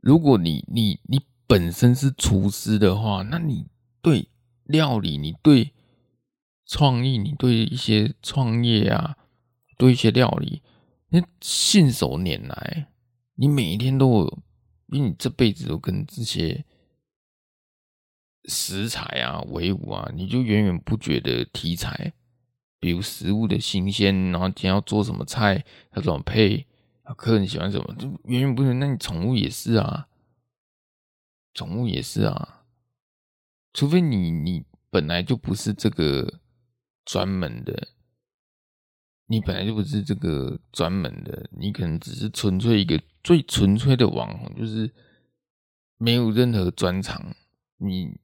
如果你你你本身是厨师的话，那你对料理，你对创意，你对一些创业啊，对一些料理，你信手拈来，你每一天都有，因为你这辈子都跟这些食材啊唯物啊，你就源源不绝的题材，比如食物的新鲜，然后今天要做什么菜，要怎么配。客人喜欢什么，就源源不绝。那你宠物也是啊，宠物也是啊。除非你你本来就不是这个专门的，你本来就不是这个专门的，你可能只是纯粹一个最纯粹的网红，就是没有任何专长。你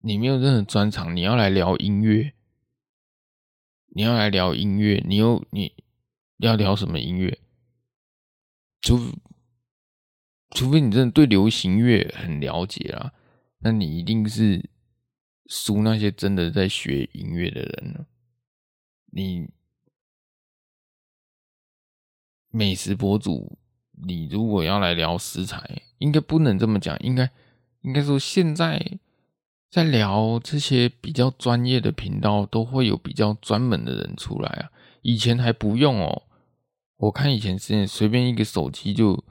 你没有任何专长，你要来聊音乐，你要来聊音乐，你又你。要聊什么音乐？除除非你真的对流行乐很了解啦，那你一定是输那些真的在学音乐的人了。你美食博主，你如果要来聊食材，应该不能这么讲，应该应该说现在在聊这些比较专业的频道，都会有比较专门的人出来啊。以前还不用哦。我看以前是随便一个手机就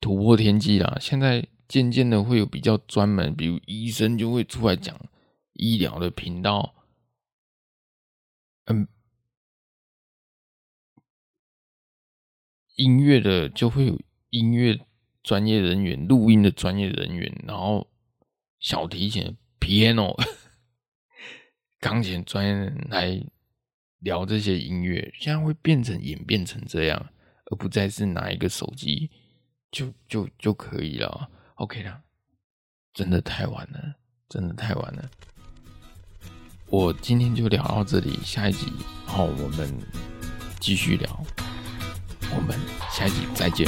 突破天际啦，现在渐渐的会有比较专门，比如医生就会出来讲医疗的频道，嗯，音乐的就会有音乐专业人员、录音的专业人员，然后小提琴、piano、钢琴专业人来。聊这些音乐，现在会变成演变成这样，而不再是拿一个手机就就就可以了。OK 了，真的太晚了，真的太晚了。我今天就聊到这里，下一集好，我们继续聊，我们下一集再见。